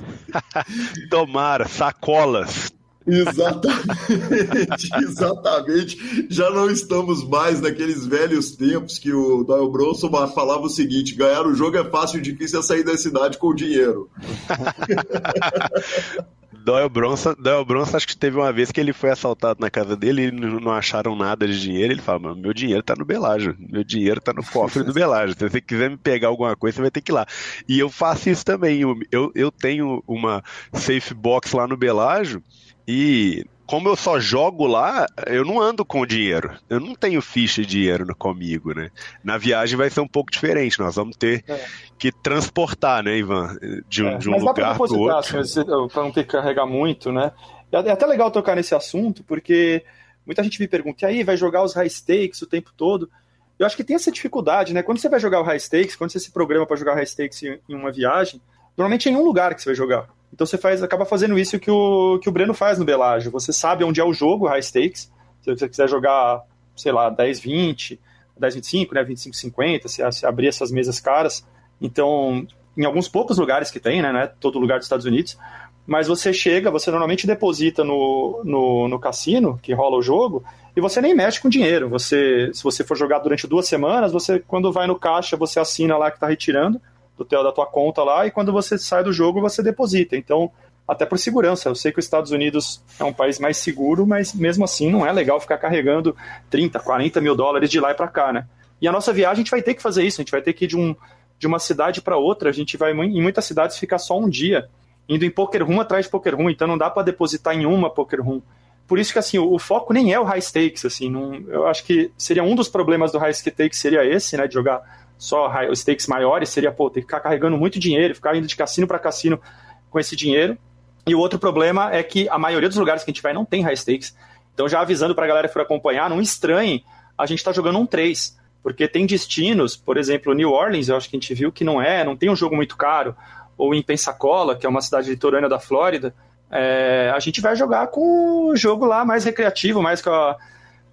[SPEAKER 5] Tomara, sacolas.
[SPEAKER 1] Exatamente, exatamente. Já não estamos mais naqueles velhos tempos que o Doyle Bronson falava o seguinte: ganhar o jogo é fácil, difícil é sair da cidade com dinheiro.
[SPEAKER 5] Doyle Bronson, Doyle Bronson, acho que teve uma vez que ele foi assaltado na casa dele e não acharam nada de dinheiro. Ele fala: meu dinheiro tá no Belágio, meu dinheiro tá no cofre do Belágio. Se você quiser me pegar alguma coisa, você vai ter que ir lá. E eu faço isso também. Eu, eu tenho uma safe box lá no Belágio e como eu só jogo lá, eu não ando com dinheiro. Eu não tenho ficha de dinheiro comigo, né? Na viagem vai ser um pouco diferente. Nós vamos ter é. que transportar, né, Ivan? De um, é, de um lugar para outro.
[SPEAKER 6] Para não ter que carregar muito, né? É até legal tocar nesse assunto, porque muita gente me pergunta, e aí, vai jogar os high stakes o tempo todo? Eu acho que tem essa dificuldade, né? Quando você vai jogar o high stakes, quando você se programa para jogar high stakes em uma viagem, normalmente é em um lugar que você vai jogar. Então você faz, acaba fazendo isso que o, que o Breno faz no Belágio. Você sabe onde é o jogo, high stakes. Se você quiser jogar, sei lá, 10, 20, 10, 25, né, 25, 50, se, se abrir essas mesas caras. Então, em alguns poucos lugares que tem, né, né, todo lugar dos Estados Unidos, mas você chega, você normalmente deposita no, no, no, cassino, que rola o jogo, e você nem mexe com dinheiro. Você, se você for jogar durante duas semanas, você quando vai no caixa, você assina lá que está retirando, do teu, da tua conta lá e quando você sai do jogo você deposita. Então, até por segurança. Eu sei que os Estados Unidos é um país mais seguro, mas mesmo assim não é legal ficar carregando 30, 40 mil dólares de lá e para cá, né? E a nossa viagem a gente vai ter que fazer isso, a gente vai ter que ir de, um, de uma cidade para outra, a gente vai em muitas cidades ficar só um dia, indo em poker room atrás de poker room, então não dá para depositar em uma poker room. Por isso que assim, o, o, foco nem é o high stakes, assim, não, eu acho que seria um dos problemas do high stakes seria esse, né, de jogar só stakes maiores, seria, pô, ter que ficar carregando muito dinheiro, ficar indo de cassino para cassino com esse dinheiro. E o outro problema é que a maioria dos lugares que a gente vai não tem high stakes. Então, já avisando para a galera que for acompanhar, não estranhe a gente estar tá jogando um 3. Porque tem destinos, por exemplo, New Orleans, eu acho que a gente viu que não é, não tem um jogo muito caro. Ou em Pensacola, que é uma cidade litorânea da Flórida, é, a gente vai jogar com o jogo lá mais recreativo, mais com a,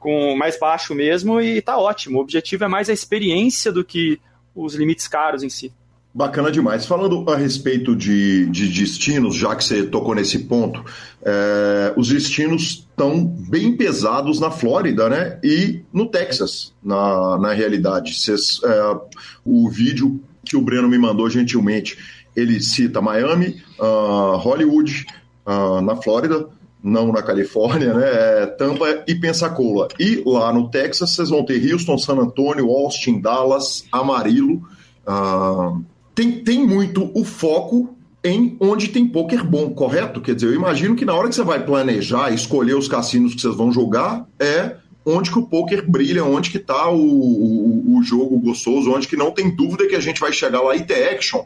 [SPEAKER 6] com mais baixo mesmo e tá ótimo. O objetivo é mais a experiência do que os limites caros em si.
[SPEAKER 1] Bacana demais. Falando a respeito de, de destinos, já que você tocou nesse ponto, é, os destinos estão bem pesados na Flórida, né? E no Texas, na, na realidade. Cês, é, o vídeo que o Breno me mandou gentilmente, ele cita Miami, uh, Hollywood, uh, na Flórida, não na Califórnia, né? É Tampa e Pensacola. E lá no Texas vocês vão ter Houston, San Antonio, Austin, Dallas, Amarillo. Uh, tem, tem muito o foco em onde tem poker bom, correto? Quer dizer, eu imagino que na hora que você vai planejar, escolher os cassinos que vocês vão jogar, é onde que o poker brilha, onde que está o, o, o, jogo gostoso, onde que não tem dúvida que a gente vai chegar lá e ter action.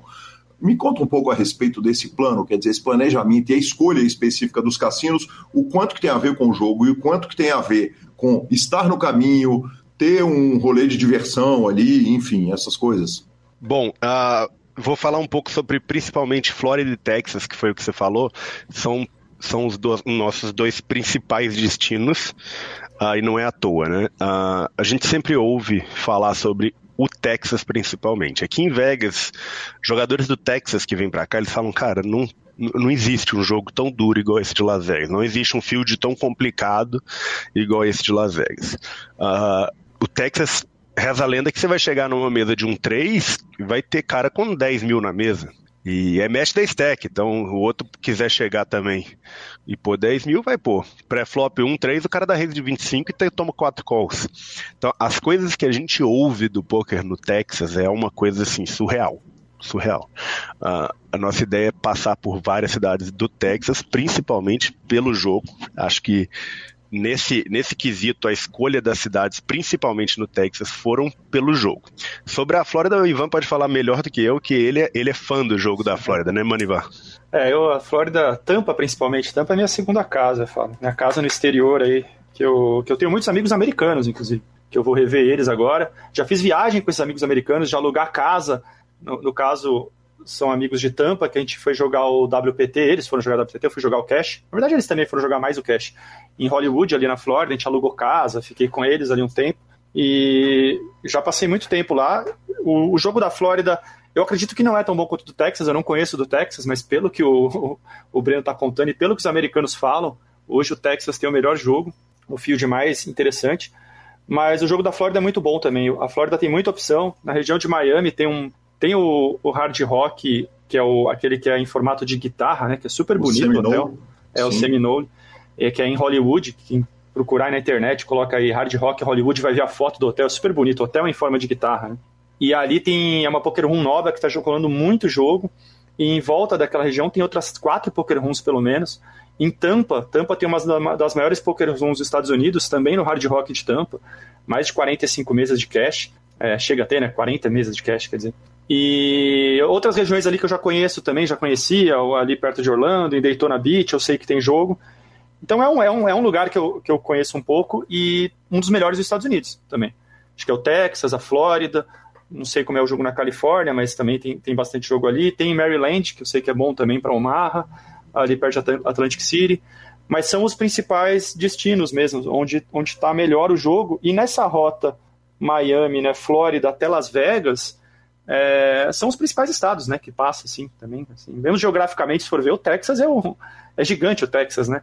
[SPEAKER 1] Me conta um pouco a respeito desse plano, quer dizer, esse planejamento e a escolha específica dos cassinos, o quanto que tem a ver com o jogo e o quanto que tem a ver com estar no caminho, ter um rolê de diversão ali, enfim, essas coisas.
[SPEAKER 5] Bom, uh, vou falar um pouco sobre principalmente Flórida e Texas, que foi o que você falou. São, são os dois, nossos dois principais destinos. Uh, e não é à toa, né? Uh, a gente sempre ouve falar sobre o Texas principalmente. Aqui em Vegas, jogadores do Texas que vêm para cá, eles falam, cara, não, não existe um jogo tão duro igual esse de Las Vegas. Não existe um field tão complicado igual esse de Las Vegas. Uh, o Texas reza a lenda que você vai chegar numa mesa de um 3 e vai ter cara com 10 mil na mesa. E é match da stack, então o outro quiser chegar também e pôr 10 mil, vai pôr. Pré-flop 1, 3, o cara dá raise de 25 e toma 4 calls. Então as coisas que a gente ouve do poker no Texas é uma coisa assim, surreal. Surreal. Uh, a nossa ideia é passar por várias cidades do Texas, principalmente pelo jogo. Acho que nesse, nesse quesito, a escolha das cidades, principalmente no Texas, foram pelo jogo. Sobre a Flórida, o Ivan pode falar melhor do que eu, que ele é, ele é fã do jogo da Flórida, né, Manivan?
[SPEAKER 6] É, eu, a Flórida, Tampa principalmente, Tampa é minha segunda casa, eu falo. Minha casa no exterior aí, que eu, que eu tenho muitos amigos americanos, inclusive. que eu vou rever eles agora. Já fiz viagem com esses amigos americanos, já alugar casa. No, no caso, são amigos de Tampa, que a gente foi jogar o WPT, eles foram jogar o WPT, eu fui jogar o Cash. Na verdade, eles também foram jogar mais o Cash. Em Hollywood, ali na Flórida, a gente alugou casa, fiquei com eles ali um tempo. E já passei muito tempo lá. O, o jogo da Flórida, eu acredito que não é tão bom quanto o do Texas, eu não conheço do Texas, mas pelo que o, o, o Breno está contando e pelo que os americanos falam, hoje o Texas tem o melhor jogo, o field mais interessante. Mas o jogo da Flórida é muito bom também. A Flórida tem muita opção. Na região de Miami tem um tem o, o hard rock, que é o, aquele que é em formato de guitarra, né? Que é super bonito o hotel. É Sim. o Seminole. É, que é em Hollywood. Quem procurar na internet, coloca aí hard rock Hollywood, vai ver a foto do hotel. É super bonito. Hotel em forma de guitarra, né? E ali tem é uma poker room nova que está jogando muito jogo. E em volta daquela região tem outras quatro poker rooms, pelo menos. Em Tampa, Tampa tem uma das maiores poker rooms dos Estados Unidos, também no Hard Rock de Tampa. Mais de 45 mesas de cash. É, chega a ter, né? 40 mesas de cash, quer dizer. E outras regiões ali que eu já conheço também, já conhecia, ali perto de Orlando, em Daytona Beach, eu sei que tem jogo. Então é um, é um, é um lugar que eu, que eu conheço um pouco e um dos melhores dos Estados Unidos também. Acho que é o Texas, a Flórida, não sei como é o jogo na Califórnia, mas também tem, tem bastante jogo ali. Tem Maryland, que eu sei que é bom também para Omaha, ali perto de Atlantic City. Mas são os principais destinos mesmo, onde está melhor o jogo. E nessa rota Miami, né, Flórida até Las Vegas, é, são os principais estados, né, que passa, assim, também. Assim. Mesmo geograficamente, se for ver, o Texas é, o, é gigante, o Texas, né?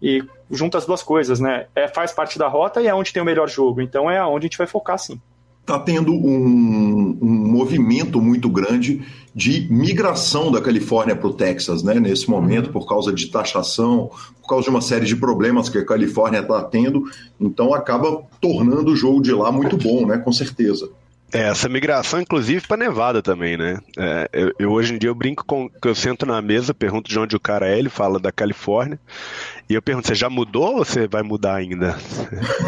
[SPEAKER 6] E junta as duas coisas, né? É, faz parte da rota e é onde tem o melhor jogo. Então é onde a gente vai focar, sim.
[SPEAKER 1] Está tendo um, um, movimento muito grande de migração da Califórnia para o Texas, né? Nesse momento, por causa de taxação, por causa de uma série de problemas que a Califórnia está tendo. Então acaba tornando o jogo de lá muito bom, né? Com certeza.
[SPEAKER 5] É, essa migração, inclusive, para Nevada também, né? É, eu, eu, hoje em dia eu brinco com que eu sento na mesa, pergunto de onde o cara é, ele fala da Califórnia, e eu pergunto, você já mudou ou você vai mudar ainda?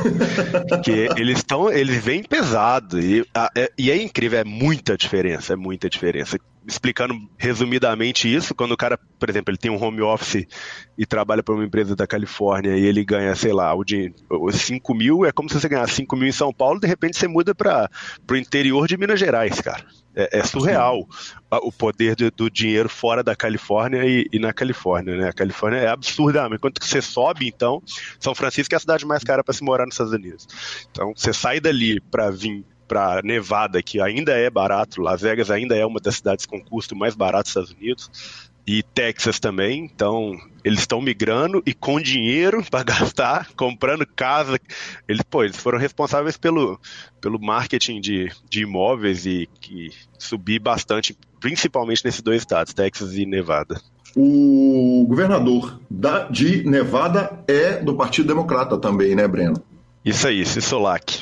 [SPEAKER 5] Porque eles estão, eles vêm pesado e, a, é, e é incrível, é muita diferença, é muita diferença explicando resumidamente isso, quando o cara, por exemplo, ele tem um home office e trabalha para uma empresa da Califórnia e ele ganha, sei lá, o de 5 mil, é como se você ganhasse 5 mil em São Paulo, de repente você muda para o interior de Minas Gerais, cara. É, é surreal o poder do, do, dinheiro fora da Califórnia e, e, na Califórnia, né? A Califórnia é absurdamente. Quando você sobe, então, São Francisco é a cidade mais cara para se morar nos Estados Unidos. Então, você sai dali para vir para Nevada, que ainda é barato, Las Vegas ainda é uma das cidades com custo mais barato dos Estados Unidos, e Texas também. Então, eles estão migrando e com dinheiro para gastar, comprando casa. Eles, pô, eles foram responsáveis pelo, pelo marketing de, de imóveis e que subir bastante, principalmente nesses dois estados, Texas e Nevada.
[SPEAKER 1] O governador da, de Nevada é do Partido Democrata também, né, Breno?
[SPEAKER 5] Isso aí, Sisolak.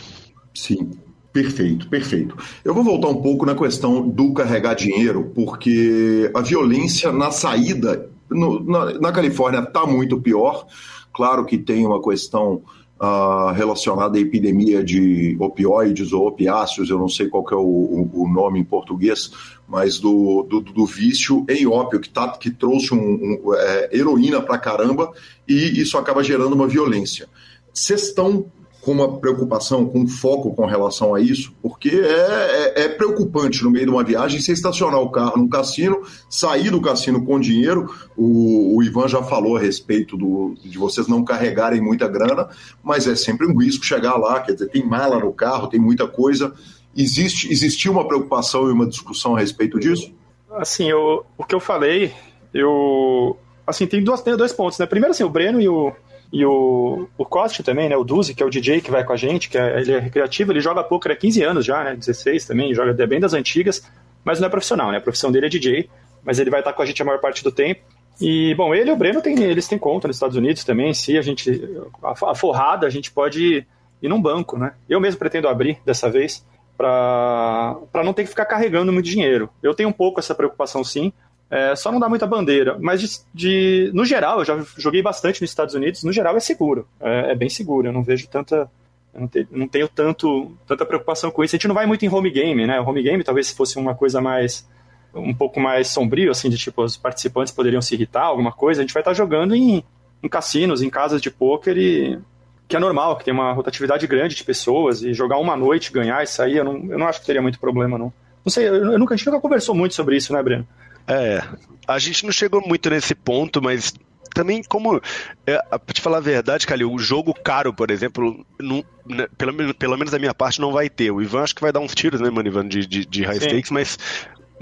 [SPEAKER 1] Sim. Perfeito, perfeito. Eu vou voltar um pouco na questão do carregar dinheiro, porque a violência na saída no, na, na, Califórnia está muito pior. Claro que tem uma questão uh, relacionada à epidemia de opioides ou opiáceos, eu não sei qual é o, o, nome em português, mas do, do, do vício em ópio, que, tá, que trouxe um, um, é, heroína para caramba, e isso acaba gerando uma violência. Vocês estão com uma preocupação, com um foco com relação a isso, porque é, é, é, preocupante no meio de uma viagem você estacionar o carro num cassino, sair do cassino com dinheiro. O, o Ivan já falou a respeito do, de vocês não carregarem muita grana, mas é sempre um risco chegar lá, quer dizer, tem mala no carro, tem muita coisa. Existe, existiu uma preocupação e uma discussão a respeito disso?
[SPEAKER 6] Assim, eu, o que eu falei, eu. Assim, tem, duas, tem dois pontos, né? Primeiro, assim, o Breno e o, e o, o Coste também, né? O Duzi, que é o DJ que vai com a gente, que é, ele é recreativo, ele joga poker há 15 anos já, né? 16 também, joga bem das antigas, mas não é profissional, né? A profissão dele é DJ, mas ele vai estar com a gente a maior parte do tempo. E, bom, ele e o Breno, tem, eles têm conta nos Estados Unidos também. Se a gente. A, a forrada, a gente pode ir num banco, né? Eu mesmo pretendo abrir dessa vez para não ter que ficar carregando muito dinheiro. Eu tenho um pouco essa preocupação, sim. É, só não dá muita bandeira. Mas, de, de, no geral, eu já joguei bastante nos Estados Unidos, no geral é seguro. É, é bem seguro, eu não vejo tanta. não, te, não tenho tanto, tanta preocupação com isso. A gente não vai muito em home game, né? O home game talvez se fosse uma coisa mais. um pouco mais sombrio, assim, de tipo, os participantes poderiam se irritar, alguma coisa. A gente vai estar jogando em, em cassinos, em casas de pôquer e que é normal, que tem uma rotatividade grande de pessoas, e jogar uma noite, ganhar isso aí, eu não, eu não acho que teria muito problema, não. Não sei, eu, eu nunca, a gente nunca conversou muito sobre isso, né, Breno?
[SPEAKER 5] É, a gente não chegou muito nesse ponto, mas também como. É, pra te falar a verdade, Calil, o jogo caro, por exemplo, não, né, pelo, pelo menos da minha parte, não vai ter. O Ivan acho que vai dar uns tiros, né, mano, Ivan, de, de, de high Sim. stakes, mas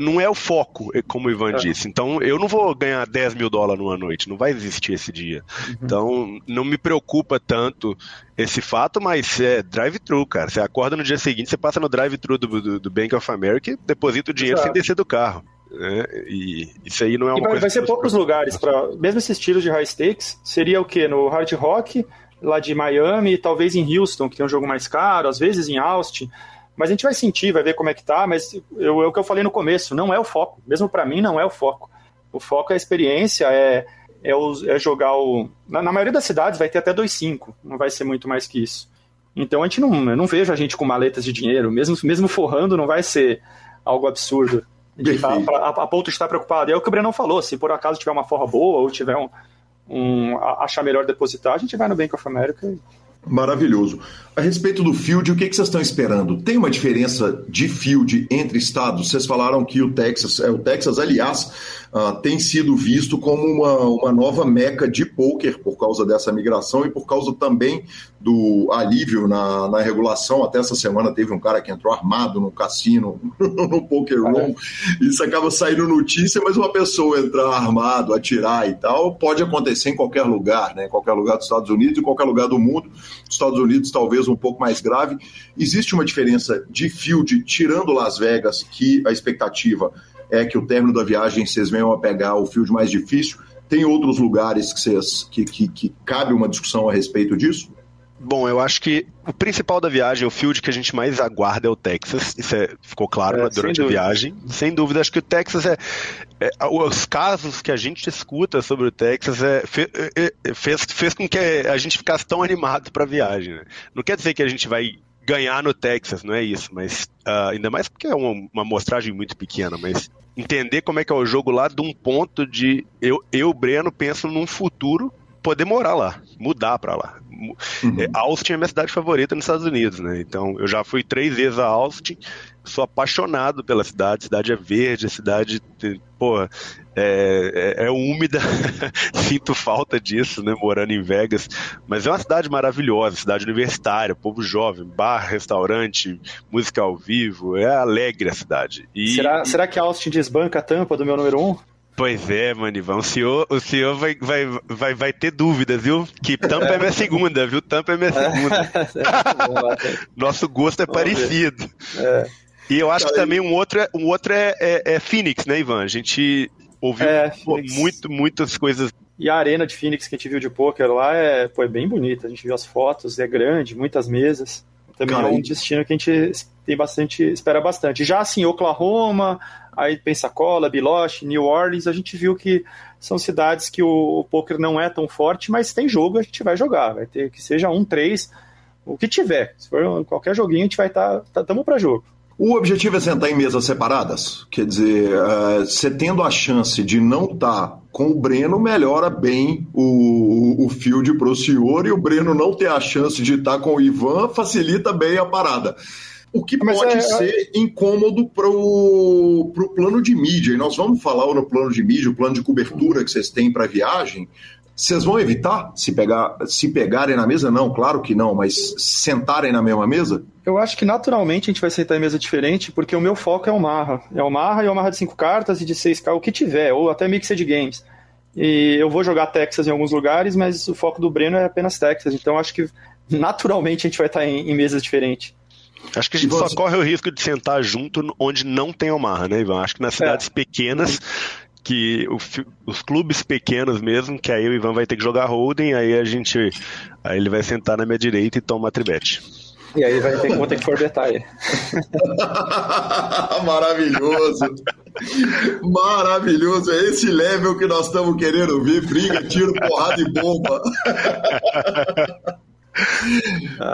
[SPEAKER 5] não é o foco, é como o Ivan é. disse. Então, eu não vou ganhar 10 mil dólares numa noite, não vai existir esse dia. Uhum. Então, não me preocupa tanto esse fato, mas é drive-thru, cara. Você acorda no dia seguinte, você passa no drive-thru do, do, do, Bank of America e deposita o dinheiro Exato. sem descer do carro. Né? E isso aí não é uma
[SPEAKER 6] e
[SPEAKER 5] vai, coisa.
[SPEAKER 6] Vai ser poucos lugares para. Mesmo esse estilo de high stakes, seria o quê? No Hard Rock, lá de Miami, talvez em Houston, que tem um jogo mais caro, às vezes em Austin. Mas a gente vai sentir, vai ver como é que tá, mas eu, é o que eu falei no começo, não é o foco. Mesmo para mim, não é o foco. O foco é a experiência, é, é, o, é jogar o. Na, na, maioria das cidades vai ter até 2,5, não vai ser muito mais que isso. Então a gente não, eu não vejo a gente com maletas de dinheiro, mesmo, mesmo forrando, não vai ser algo absurdo. A, tá, a, a ponto de estar preocupado. É o que o Breno falou: se por acaso tiver uma forra boa ou tiver um, um achar melhor depositar, a gente vai no Bank of America e
[SPEAKER 1] Maravilhoso. A respeito do field, o que, que vocês estão esperando? Tem uma diferença de field entre estados? Vocês falaram que o Texas, é, o Texas, aliás, uh, tem sido visto como uma, uma nova meca de poker por causa dessa migração e por causa também do alívio na, na regulação. Até essa semana teve um cara que entrou armado no cassino, no poker room. Isso acaba saindo notícia, mas uma pessoa entrar armado, atirar e tal, pode acontecer em qualquer lugar, né? Em qualquer lugar dos Estados Unidos, em qualquer lugar do mundo. Estados Unidos talvez um pouco mais grave. Existe uma diferença de field, tirando Las Vegas, que a expectativa é que o término da viagem vocês venham a pegar o field mais difícil. Tem outros lugares que, vocês, que, que, que cabe uma discussão a respeito disso?
[SPEAKER 5] Bom, eu acho que o principal da viagem, o field que a gente mais aguarda é o Texas. Isso é, ficou claro é, durante a viagem. Sem dúvida, acho que o Texas é, é, Os casos que a gente escuta sobre o Texas é, é, é fez, fez com que a gente ficasse tão animado para a viagem. Né? Não quer dizer que a gente vai ganhar no Texas, não é isso, mas uh, ainda mais porque é uma, uma amostragem muito pequena, mas entender como é que é o jogo lá de um ponto de eu, eu Breno, penso num futuro poder morar lá, mudar para lá. Uhum. É, Austin é minha cidade favorita nos Estados Unidos, né? Então eu já fui três vezes a Austin, sou apaixonado pela cidade. A cidade é verde, a cidade, pô, é, é, é úmida, sinto falta disso, né? Morando em Vegas, mas é uma cidade maravilhosa, cidade universitária, povo jovem, bar, restaurante, música ao vivo, é alegre a cidade.
[SPEAKER 6] E, será, e... será que Austin desbanca a tampa do meu número um?
[SPEAKER 5] Pois é, Manivão. O senhor, o senhor vai, vai, vai, vai ter dúvidas, viu? Que tampa é minha segunda, viu? Tampa é minha segunda. Nosso gosto é Vamos parecido. É. E eu acho que também um outro, é, um outro é, é, é Phoenix, né, Ivan? A gente ouviu é, muito, muitas coisas.
[SPEAKER 6] E a arena de Phoenix que a gente viu de poker lá é, foi bem bonita. A gente viu as fotos, é grande, muitas mesas. Também Cara, é um destino que a gente tem bastante, espera bastante. Já assim, Oklahoma, aí Pensacola, Biloxi, New Orleans, a gente viu que são cidades que o, o poker não é tão forte, mas tem jogo, a gente vai jogar. Vai ter que seja um, três, o que tiver. Se for qualquer joguinho, a gente vai estar. Tá, tá, para jogo.
[SPEAKER 1] O objetivo é sentar em mesas separadas? Quer dizer, uh, você tendo a chance de não estar tá com o Breno, melhora bem o, o, field para o senhor, e o Breno não ter a chance de estar tá com o Ivan facilita bem a parada. O que Mas pode é, ser incômodo para o plano de mídia. E nós vamos falar no plano de mídia, o plano de cobertura que vocês têm para viagem. Vocês vão evitar se, pegar, se pegarem na mesa? Não, claro que não, mas sentarem na mesma mesa?
[SPEAKER 6] Eu acho que naturalmente a gente vai sentar em mesa diferente, porque o meu foco é o Marra. É o Marra e o Marra de 5 cartas e de 6K, o que tiver, ou até Mixed Games. E eu vou jogar Texas em alguns lugares, mas o foco do Breno é apenas Texas. Então acho que naturalmente a gente vai estar em, em mesas diferentes.
[SPEAKER 5] Acho que a gente só corre o risco de sentar junto onde não tem Omar, né, Ivan? Acho que nas cidades é. pequenas, que o, os clubes pequenos mesmo, que aí o Ivan vai ter que jogar holding, aí a gente. Aí ele vai sentar na minha direita e toma tribete.
[SPEAKER 6] E aí vai ter, vou ter que forbetar ele.
[SPEAKER 1] Maravilhoso! Maravilhoso! É esse level que nós estamos querendo ver: briga, tiro, porrada e bomba.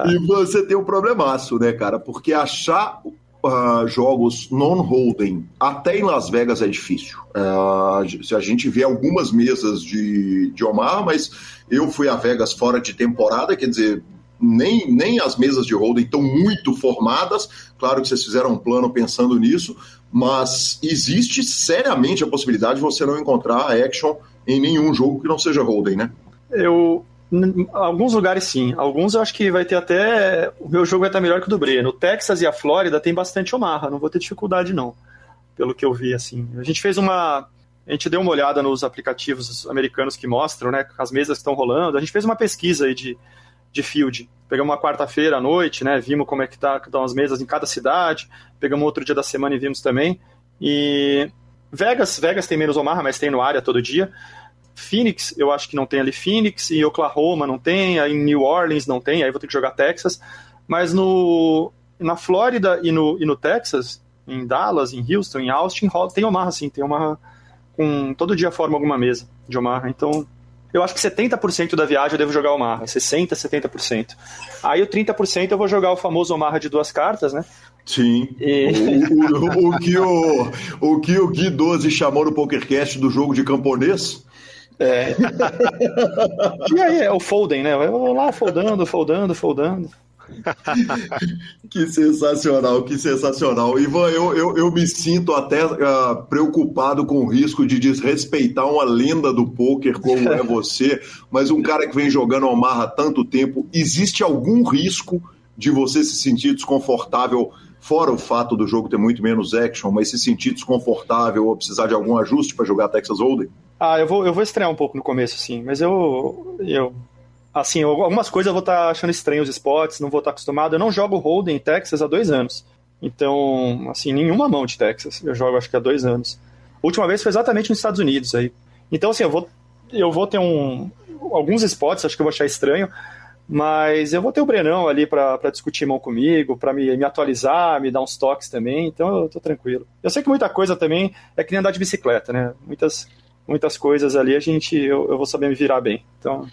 [SPEAKER 1] E você tem um problemaço, né, cara? Porque achar uh, jogos non-holding até em Las Vegas é difícil. Uh, se a gente vê algumas mesas de, de Omar, mas eu fui a Vegas fora de temporada, quer dizer, nem, nem as mesas de hold'em estão muito formadas. Claro que vocês fizeram um plano pensando nisso, mas existe seriamente a possibilidade de você não encontrar action em nenhum jogo que não seja hold'em, né?
[SPEAKER 6] Eu alguns lugares sim, alguns eu acho que vai ter até o meu jogo vai estar melhor que o do Breno. No Texas e a Flórida tem bastante Omaha, não vou ter dificuldade não, pelo que eu vi assim. A gente fez uma a gente deu uma olhada nos aplicativos americanos que mostram, né, as mesas que estão rolando. A gente fez uma pesquisa aí de, de field. Pegamos uma quarta-feira à noite, né, vimos como é que tá, estão as mesas em cada cidade. Pegamos outro dia da semana e vimos também. E Vegas, Vegas tem menos Omaha, mas tem no área todo dia. Phoenix, eu acho que não tem ali Phoenix, e Oklahoma não tem, aí em New Orleans não tem, aí vou ter que jogar Texas. Mas no, na Flórida e no, e no Texas, em Dallas, em Houston, em Austin, tem Omaha sim, tem Omaha com todo dia forma alguma mesa de Omaha. Então, eu acho que 70% da viagem eu devo jogar Omaha, 60%, 70%. Aí o 30% eu vou jogar o famoso Omaha de duas cartas, né?
[SPEAKER 1] Sim. E... O, o, o, que o, o que o Gui 12 chamou no PokerCast do jogo de camponês.
[SPEAKER 6] É. e aí, é o folding, né? Eu vou lá foldando, foldando, foldando.
[SPEAKER 1] que sensacional, que sensacional. Ivan, eu, eu, eu me sinto até uh, preocupado com o risco de desrespeitar uma lenda do poker como é você, mas um cara que vem jogando Omar há tanto tempo, existe algum risco de você se sentir desconfortável, fora o fato do jogo ter muito menos action, mas se sentir desconfortável ou precisar de algum ajuste para jogar Texas Hold'em?
[SPEAKER 6] Ah, eu vou, eu vou estrear um pouco no começo, sim, mas eu, eu assim, algumas coisas eu vou estar tá achando estranho os spots, não vou estar tá acostumado. Eu não jogo Hold'em em Texas há dois anos. Então, assim, nenhuma mão de Texas. Eu jogo acho que há dois anos. A última vez foi exatamente nos Estados Unidos aí. Então, assim, eu vou, eu vou ter um, alguns spots, acho que eu vou achar estranho, mas eu vou ter o Brenão ali para discutir mão comigo, para me, me atualizar, me dar uns toques também, então eu tô tranquilo. Eu sei que muita coisa também é que nem andar de bicicleta, né? Muitas, muitas coisas ali a gente, eu, eu vou saber me virar bem. Então,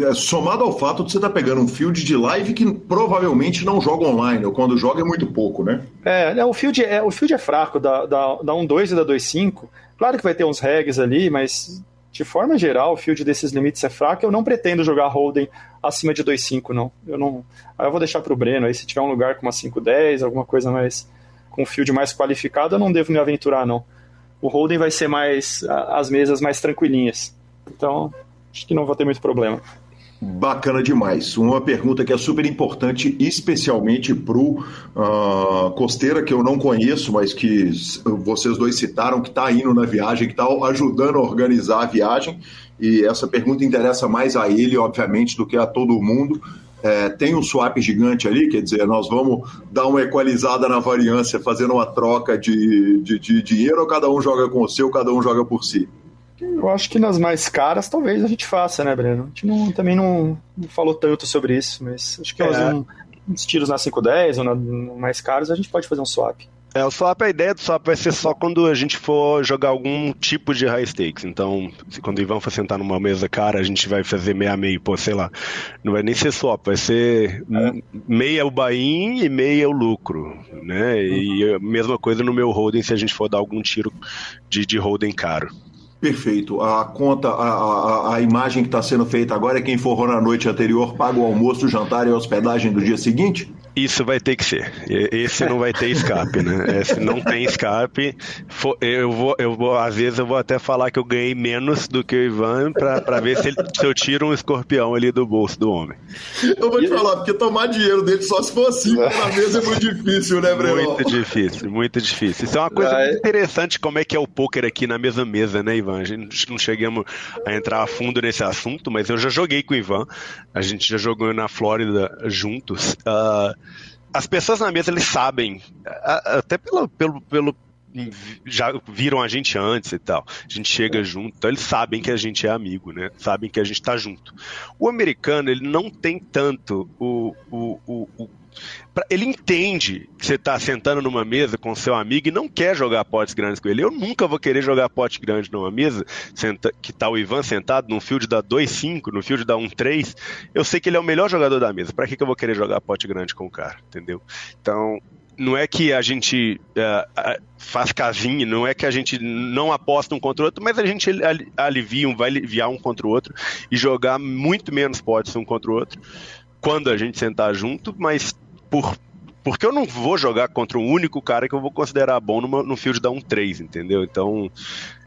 [SPEAKER 1] é, somado ao fato de você estar tá pegando um field de live que provavelmente não joga online, ou quando joga é muito pouco, né?
[SPEAKER 6] É, né, o field é, o field é fraco, da, da, da 1.2 e da 2.5. Claro que vai ter uns regs ali, mas de forma geral, o field desses limites é fraco. Eu não pretendo jogar holding acima de 2.5, não. Eu não. Aí eu vou deixar para o Breno, aí se tiver um lugar com uma 5.10, alguma coisa mais. com field mais qualificado, eu não devo me aventurar, não. O holding vai ser mais. as mesas mais tranquilinhas. Então, acho que não vou ter muito problema.
[SPEAKER 1] Bacana demais. Uma pergunta que é super importante, especialmente para o uh, Costeira, que eu não conheço, mas que vocês dois citaram, que está indo na viagem, que está ajudando a organizar a viagem. E essa pergunta interessa mais a ele, obviamente, do que a todo mundo. É, tem um swap gigante ali, quer dizer, nós vamos dar uma equalizada na variância, fazendo uma troca de, de, de dinheiro, ou cada um joga com o seu, cada um joga por si?
[SPEAKER 6] Eu acho que nas mais caras talvez a gente faça, né, Breno? A gente não, também não, não, falou tanto sobre isso, mas acho que é. um, uns tiros na 510 ou na, mais caros a gente pode fazer um swap.
[SPEAKER 5] É, o swap, a ideia do swap vai ser só quando a gente for jogar algum tipo de high stakes. Então, quando o Ivan for sentar numa mesa cara, a gente vai fazer meia meio, pô, sei lá. Não vai nem ser swap, vai ser é. meia o buy-in e meia o lucro, né? E a mesma coisa no meu holding se a gente for dar algum tiro de, de holding caro.
[SPEAKER 1] Perfeito. A conta, a, a, a imagem que está sendo feita agora é quem forrou na noite anterior paga o almoço, o jantar e a hospedagem do dia seguinte?
[SPEAKER 5] Isso vai ter que ser. Esse não vai ter escape, né? Esse não tem escape. Eu vou, eu vou, às vezes eu vou até falar que eu ganhei menos do que o Ivan para ver se, ele, se eu tiro um escorpião ali do bolso do homem.
[SPEAKER 1] Eu vou te falar, porque tomar dinheiro dele só se for cinco na mesa é muito difícil, né, Breno?
[SPEAKER 5] Muito difícil, muito difícil. Isso é uma coisa muito interessante como é que é o poker aqui na mesma mesa, né, Ivan? A gente não chegamos a entrar a fundo nesse assunto, mas eu já joguei com o Ivan. A gente já jogou na Flórida juntos. Uh, as pessoas na mesa eles sabem, até pelo, pelo, pelo já viram a gente antes e tal. A gente chega junto, então eles sabem que a gente é amigo, né? Sabem que a gente tá junto. O americano, ele não tem tanto o, o, o, o ele entende que você está sentando numa mesa com seu amigo e não quer jogar potes grandes com ele. Eu nunca vou querer jogar pote grande numa mesa senta, que tá o Ivan sentado num field da 2-5, no field da 1-3. Eu sei que ele é o melhor jogador da mesa. Para que, que eu vou querer jogar pote grande com o cara? Entendeu? Então, não é que a gente uh, faz casinha, não é que a gente não aposta um contra o outro, mas a gente alivia um, vai aliviar um contra o outro e jogar muito menos potes um contra o outro quando a gente sentar junto, mas por porque eu não vou jogar contra um único cara que eu vou considerar bom numa, no field da 1-3, entendeu? Então,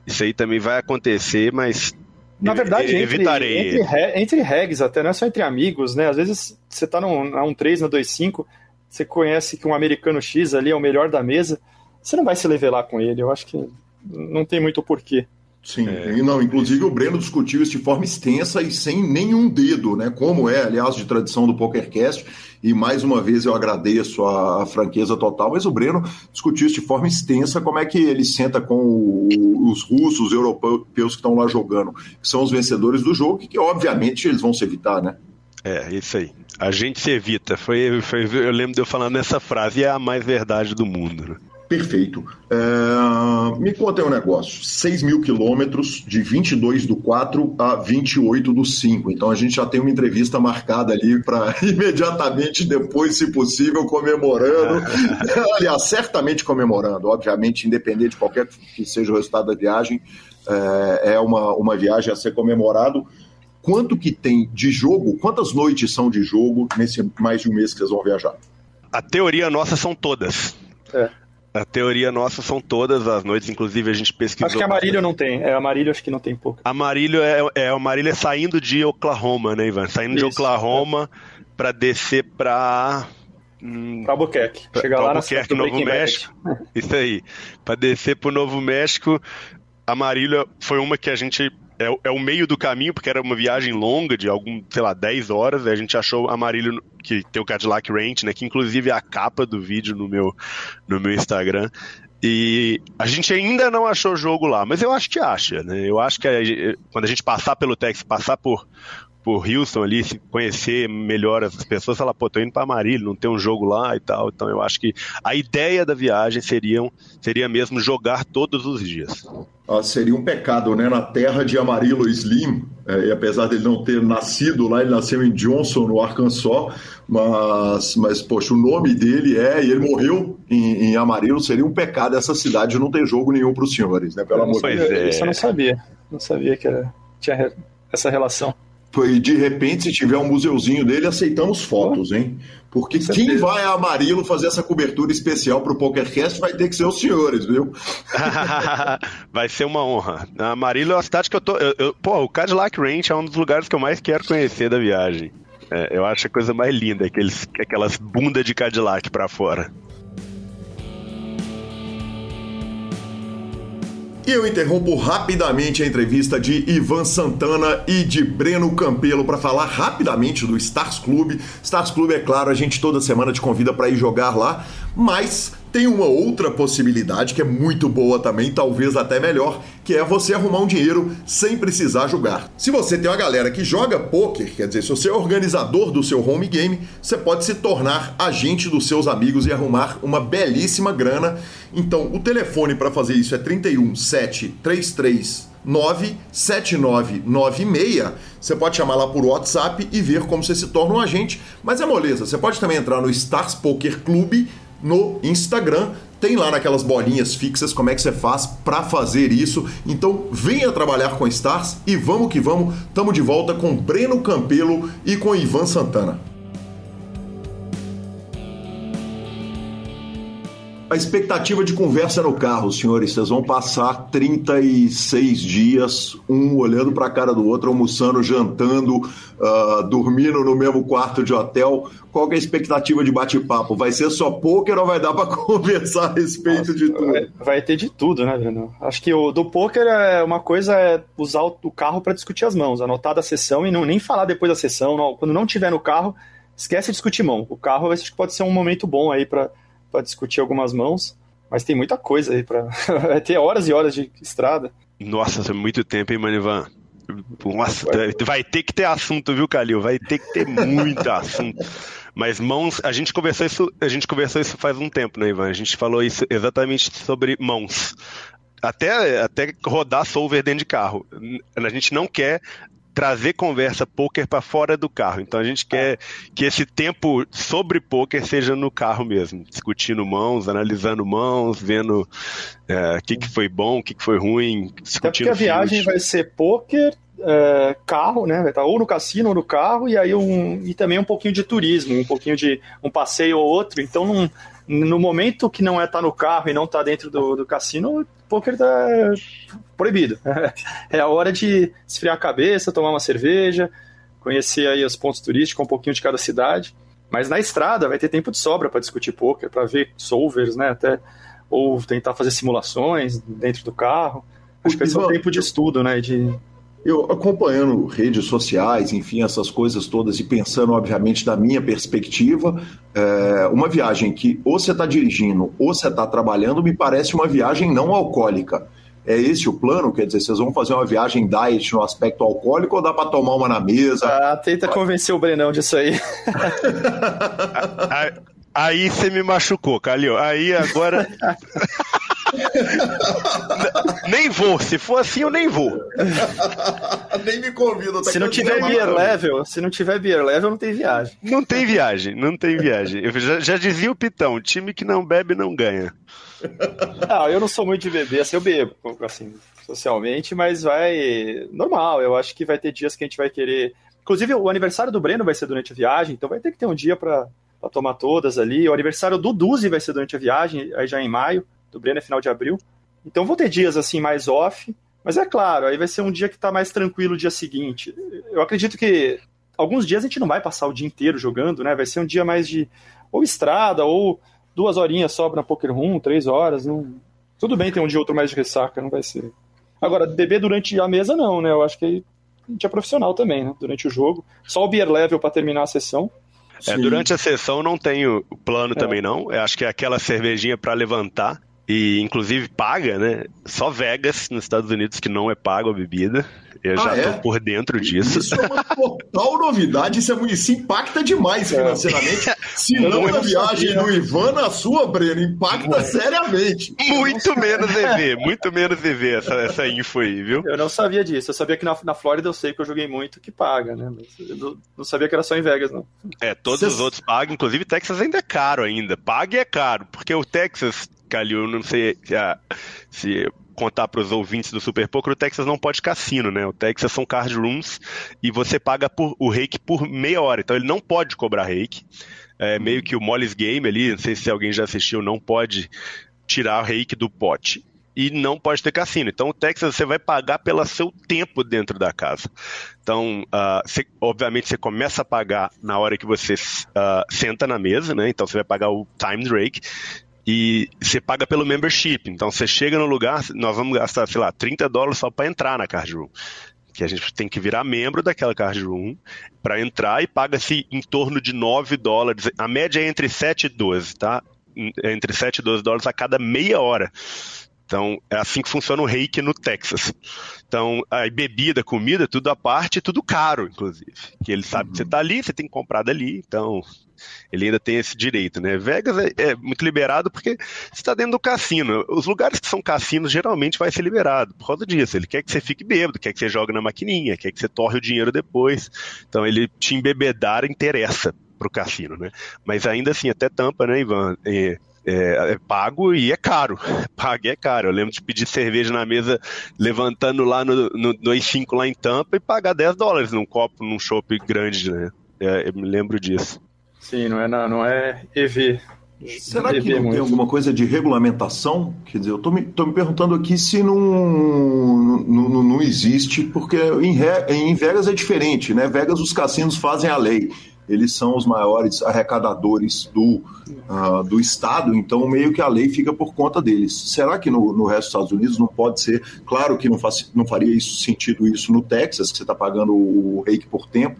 [SPEAKER 5] isso aí também vai acontecer, mas
[SPEAKER 6] na verdade, evitarei. Entre, entre, entre regs, até não é só entre amigos, né? Às vezes você tá num, na 1-3, na 2-5, você conhece que um americano X ali é o melhor da mesa, você não vai se levelar com ele. Eu acho que não tem muito porquê.
[SPEAKER 1] Sim, é. não, inclusive o Breno discutiu isso de forma extensa e sem nenhum dedo, né? Como é, aliás, de tradição do PokerCast. E mais uma vez eu agradeço a, a franqueza total, mas o Breno discutiu isso de forma extensa, como é que ele senta com o, os russos, os europeus que estão lá jogando, que são os vencedores do jogo, que obviamente eles vão se evitar, né?
[SPEAKER 5] É, isso aí. A gente se evita. Foi, foi, eu lembro de eu falando essa frase, é a mais verdade do mundo. Né?
[SPEAKER 1] Perfeito. É, me conta um negócio: 6 mil quilômetros de 22 do 4 a 28 do 5. Então a gente já tem uma entrevista marcada ali para imediatamente depois, se possível, comemorando. Aliás, certamente comemorando, obviamente, independente de qualquer que seja o resultado da viagem, é, é uma, uma viagem a ser comemorado. Quanto que tem de jogo? Quantas noites são de jogo nesse mais de um mês que vocês vão viajar?
[SPEAKER 5] A teoria nossa são todas. É. A teoria nossa são todas as noites, inclusive a gente pesquisou.
[SPEAKER 6] Acho que Amarilho não tem. É, Amarilho acho que não tem pouco.
[SPEAKER 5] Amarilho é, é Amarilho é saindo de Oklahoma, né, Ivan? Saindo Isso, de Oklahoma é. para descer para
[SPEAKER 6] hum, pra Albuquerque. Chegar lá
[SPEAKER 5] Albuquerque, na Novo México. Isso aí. Para descer pro Novo México, Amarilho foi uma que a gente é, é, o meio do caminho, porque era uma viagem longa, de algum, sei lá, 10 horas. a gente achou Amarillo, que tem o Cadillac Range, né? Que inclusive é a capa do vídeo no meu, no meu Instagram. E a gente ainda não achou jogo lá, mas eu acho que acha, né? Eu acho que a, quando a gente passar pelo Texas, passar por, por Houston ali, se conhecer melhor as pessoas, falar, pô, tô indo para Amarillo, não tem um jogo lá e tal. Então eu acho que a ideia da viagem seria, seria mesmo jogar todos os dias.
[SPEAKER 1] Ah, seria um pecado, né? Na terra de Amarillo Slim, é, e apesar dele não ter nascido lá, ele nasceu em Johnson, no Arkansas, mas, mas poxa, o nome dele é, e ele morreu em, em Amarillo, seria um pecado essa cidade não ter jogo nenhum para os senhores, né? Pelo amor
[SPEAKER 6] de Deus. É. Isso eu não sabia, não sabia que era, tinha essa relação.
[SPEAKER 1] E de repente, se tiver um museuzinho dele, aceitamos fotos, hein? Porque quem vai a Amarillo fazer essa cobertura especial para o PokerCast vai ter que ser os senhores, viu?
[SPEAKER 5] vai ser uma honra. A Amarillo é uma cidade que eu tô. Eu, eu, pô, o Cadillac Ranch é um dos lugares que eu mais quero conhecer da viagem. É, eu acho a coisa mais linda, aqueles, aquelas bundas de Cadillac para fora.
[SPEAKER 1] E eu interrompo rapidamente a entrevista de Ivan Santana e de Breno Campelo para falar rapidamente do Stars Club. Stars Club, é claro, a gente toda semana te convida para ir jogar lá, mas tem uma outra possibilidade que é muito boa também, talvez até melhor, que é você arrumar um dinheiro sem precisar jogar. Se você tem uma galera que joga poker, quer dizer, se você é organizador do seu home game, você pode se tornar agente dos seus amigos e arrumar uma belíssima grana. Então, o telefone para fazer isso é 31 733 97996. Você pode chamar lá por WhatsApp e ver como você se torna um agente. Mas é moleza, você pode também entrar no Stars Poker Clube no Instagram. Tem lá naquelas bolinhas fixas como é que você faz para fazer isso. Então venha trabalhar com Stars e vamos que vamos. Tamo de volta com Breno Campelo e com Ivan Santana. A expectativa de conversa no carro, senhores. Vocês vão passar 36 dias, um olhando para a cara do outro, almoçando, jantando, uh, dormindo no mesmo quarto de hotel. Qual é a expectativa de bate-papo? Vai ser só poker ou vai dar para conversar a respeito Nossa, de tudo?
[SPEAKER 6] Vai, ter de tudo, né, Bruno? Acho que o do poker é uma coisa é usar o carro para discutir as mãos, anotar da sessão e não nem falar depois da sessão. Não, quando não tiver no carro, esquece de discutir mão. O carro acho que pode ser um momento bom aí para para discutir algumas mãos, mas tem muita coisa aí para vai ter horas e horas de estrada.
[SPEAKER 5] Nossa, é muito tempo, hein, Manivan? Nossa, vai. vai ter que ter assunto, viu, Calil? Vai ter que ter muito assunto. Mas mãos, a gente conversou isso, a gente conversou isso faz um tempo, né, Ivan? A gente falou isso exatamente sobre mãos. Até, até rodar solver dentro de carro. A gente não quer trazer conversa poker para fora do carro. Então a gente quer que esse tempo sobre poker seja no carro mesmo, discutindo mãos, analisando mãos, vendo é, o que, que foi bom, o que, que foi ruim, discutindo.
[SPEAKER 6] Até porque a viagem vai ser poker, é, carro, né? Vai estar ou no cassino ou no carro, e aí um, e também um pouquinho de turismo, um pouquinho de um passeio ou outro. Então, num, no momento que não é estar tá no carro e não estar tá dentro do, do cassino, o poker tá proibido. É a hora de esfriar a cabeça, tomar uma cerveja, conhecer aí os pontos turísticos, um pouquinho de cada cidade. Mas na estrada vai ter tempo de sobra para discutir poker, para ver solvers, né? Até ou tentar fazer simulações dentro do carro. Acho que esse é um tempo de estudo, né? De...
[SPEAKER 1] Eu acompanhando redes sociais, enfim, essas coisas todas e pensando, obviamente, da minha perspectiva, é, uma viagem que ou você está dirigindo ou você está trabalhando me parece uma viagem não alcoólica. É esse o plano? Quer dizer, vocês vão fazer uma viagem diet no aspecto alcoólico ou dá para tomar uma na mesa?
[SPEAKER 6] Ah, tenta convencer o Brenão disso aí.
[SPEAKER 5] Aí você me machucou, Calil. Aí agora. nem vou. Se for assim, eu nem vou.
[SPEAKER 1] nem me convido.
[SPEAKER 6] Se não tiver beer level, se não tiver beer level, não tem viagem.
[SPEAKER 5] Não tem viagem, não tem viagem. Eu já, já dizia o Pitão: time que não bebe não ganha.
[SPEAKER 6] Ah, eu não sou muito de beber, assim, eu bebo, assim, socialmente, mas vai normal. Eu acho que vai ter dias que a gente vai querer. Inclusive, o aniversário do Breno vai ser durante a viagem, então vai ter que ter um dia para tomar todas ali. O aniversário do Duzi vai ser durante a viagem, aí já em maio, do Breno é final de abril. Então vou ter dias assim mais off, mas é claro, aí vai ser um dia que está mais tranquilo o dia seguinte. Eu acredito que alguns dias a gente não vai passar o dia inteiro jogando, né? Vai ser um dia mais de ou estrada ou duas horinhas só na Poker Room, três horas. Não... Tudo bem ter um dia outro mais de ressaca, não vai ser. Agora, beber durante a mesa, não, né? Eu acho que a gente é profissional também, né? Durante o jogo. Só o beer level para terminar a sessão.
[SPEAKER 5] É, durante a sessão não tenho plano é. também, não. Eu acho que é aquela cervejinha para levantar. E inclusive paga, né? Só Vegas, nos Estados Unidos, que não é pago a bebida. Eu ah, já é? tô por dentro disso.
[SPEAKER 1] Isso é uma total novidade, isso, é, muito, isso impacta demais é. financeiramente. Se não a viagem do Ivan na sua, Breno, impacta é. seriamente.
[SPEAKER 5] Muito menos EV, muito menos EV essa, essa info aí, viu?
[SPEAKER 6] Eu não sabia disso, eu sabia que na, na Flórida eu sei que eu joguei muito que paga, né? Mas eu não sabia que era só em Vegas, não.
[SPEAKER 5] É, todos Cês... os outros pagam, inclusive Texas ainda é caro ainda. Paga e é caro, porque o Texas, Calil, não sei se, se contar para os ouvintes do Super Poker, o Texas não pode cassino, né? O Texas são card rooms e você paga por, o reiki por meia hora, então ele não pode cobrar reiki. É meio que o Molly's Game ali, não sei se alguém já assistiu, não pode tirar o reiki do pote. E não pode ter cassino. Então, o Texas você vai pagar pelo seu tempo dentro da casa. Então, uh, você, obviamente, você começa a pagar na hora que você uh, senta na mesa, né? Então, você vai pagar o time break e você paga pelo membership. Então você chega no lugar, nós vamos gastar, sei lá, 30 dólares só para entrar na card room. Que a gente tem que virar membro daquela card room para entrar e paga-se em torno de 9 dólares. A média é entre 7 e 12, tá? Entre 7 e 12 dólares a cada meia hora. Então, é assim que funciona o reiki no Texas. Então, a bebida, comida, tudo à parte, tudo caro, inclusive. Que ele sabe uhum. que você está ali, você tem que comprar dali. Então, ele ainda tem esse direito, né? Vegas é, é muito liberado porque você está dentro do cassino. Os lugares que são cassinos geralmente vai ser liberado por causa disso. Ele quer que você fique bêbado, quer que você jogue na maquininha, quer que você torre o dinheiro depois. Então ele te embebedar interessa para o cassino, né? Mas ainda assim, até tampa, né, Ivan? É, é, é, pago e é caro. Pago e é caro. Eu lembro de pedir cerveja na mesa, levantando lá no, no 2,5 lá em Tampa e pagar 10 dólares num copo, num chopp grande, né? É, eu me lembro disso.
[SPEAKER 6] Sim, não é, não é EV.
[SPEAKER 1] Será EV que não muito. tem alguma coisa de regulamentação? Quer dizer, eu estou me, tô me perguntando aqui se não, não, não existe, porque em, em Vegas é diferente, né? Vegas os cassinos fazem a lei eles são os maiores arrecadadores do, uh, do Estado, então meio que a lei fica por conta deles. Será que no, no resto dos Estados Unidos não pode ser? Claro que não, faz, não faria isso, sentido isso no Texas, que você está pagando o reiki por tempo,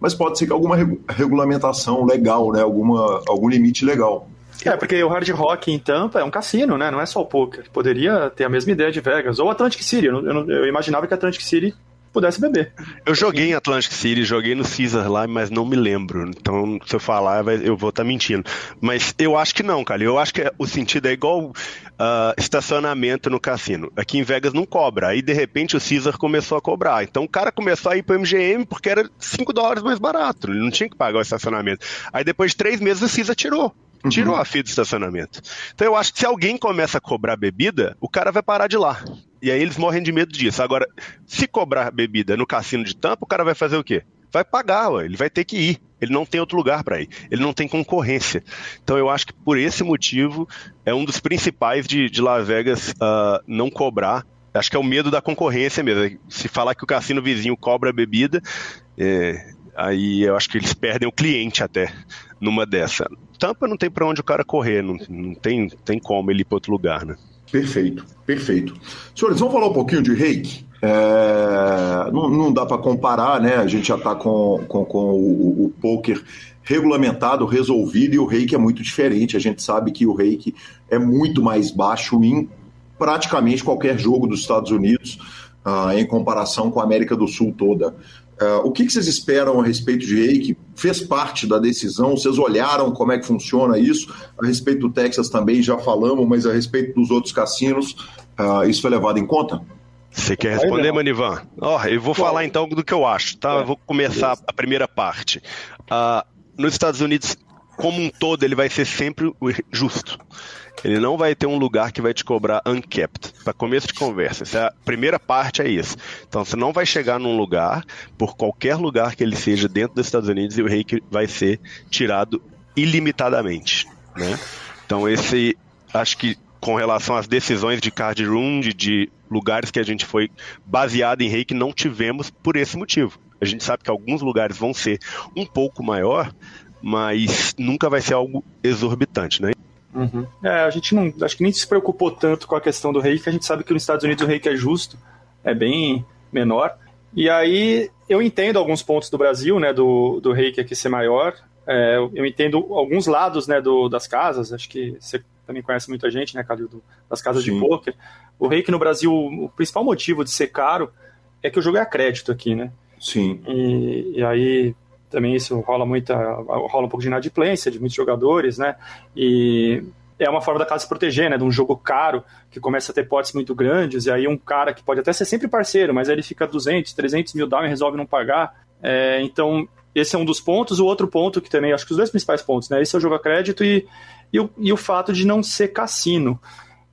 [SPEAKER 1] mas pode ser que alguma regulamentação legal, né? Alguma, algum limite legal.
[SPEAKER 6] É, porque o Hard Rock em Tampa é um cassino, né? Não é só o poker. Poderia ter a mesma ideia de Vegas. Ou Atlantic City. Eu, eu, eu imaginava que Atlantic City pudesse beber.
[SPEAKER 5] Eu joguei em Atlantic City, joguei no Caesar lá, mas não me lembro. Então, se eu falar, eu vou estar tá mentindo. Mas eu acho que não, cara. Eu acho que o sentido é igual uh, estacionamento no cassino. Aqui em Vegas não cobra. Aí, de repente, o Caesar começou a cobrar. Então, o cara começou a ir pro MGM porque era 5 dólares mais barato. Ele não tinha que pagar o estacionamento. Aí, depois de três meses, o Caesar tirou. Tirou a fila do estacionamento. Então eu acho que se alguém começa a cobrar bebida, o cara vai parar de lá. E aí eles morrem de medo disso. Agora, se cobrar bebida no cassino de tampa, o cara vai fazer o quê? Vai pagar, ué. ele vai ter que ir. Ele não tem outro lugar para ir. Ele não tem concorrência. Então eu acho que por esse motivo é um dos principais de, de Las Vegas uh, não cobrar. Acho que é o medo da concorrência mesmo. Se falar que o cassino vizinho cobra bebida, é, aí eu acho que eles perdem o cliente até numa dessa. Tampa não tem para onde o cara correr, não, não tem, tem como ele ir para outro lugar, né?
[SPEAKER 1] Perfeito, perfeito. Senhores, vamos falar um pouquinho de reiki? É, não, não, dá para comparar, né? A gente já está com, com, com o, o poker regulamentado, resolvido, e o reiki é muito diferente. A gente sabe que o reiki é muito mais baixo em praticamente qualquer jogo dos Estados Unidos, uh, em comparação com a América do Sul toda. Uh, o que, que, vocês esperam a respeito de reiki? Fez parte da decisão? Vocês olharam como é que funciona isso? A respeito do Texas também já falamos, mas a respeito dos outros cassinos, uh, isso foi levado em conta?
[SPEAKER 5] Você quer responder, Manivan? Ó, oh, eu vou falar então do que eu acho, tá? Eu vou começar a primeira parte. Uh, nos Estados Unidos, como um todo, ele vai ser sempre justo. Ele não vai ter um lugar que vai te cobrar uncapped. Para começo de conversa, essa é primeira parte é isso. Então você não vai chegar num lugar, por qualquer lugar que ele seja dentro dos Estados Unidos, e o reiki vai ser tirado ilimitadamente, né? Então esse, acho que com relação às decisões de card room, de, de lugares que a gente foi baseado em reiki, não tivemos por esse motivo. A gente sabe que alguns lugares vão ser um pouco maior, mas nunca vai ser algo exorbitante, né?
[SPEAKER 6] Uhum. É, a gente não, acho que nem se preocupou tanto com a questão do reiki, a gente sabe que nos Estados Unidos o reiki é justo, é bem menor. E aí eu entendo alguns pontos do Brasil, né, do, do reiki aqui ser maior. É, eu entendo alguns lados, né, do, das casas. Acho que você também conhece muita gente, né, Calil, das casas Sim. de poker. O reiki no Brasil, o principal motivo de ser caro é que o jogo é a crédito aqui, né?
[SPEAKER 1] Sim.
[SPEAKER 6] E, e aí também isso rola muita rola um pouco de inadimplência de muitos jogadores, né? E é uma forma da casa se proteger, né? De um jogo caro que começa a ter potes muito grandes e aí um cara que pode até ser sempre parceiro, mas aí ele fica 200, 300 mil down e resolve não pagar. É, então esse é um dos pontos. O outro ponto que também acho que os dois principais pontos, né? Esse é o jogo a crédito e, e, o, e o fato de não ser cassino.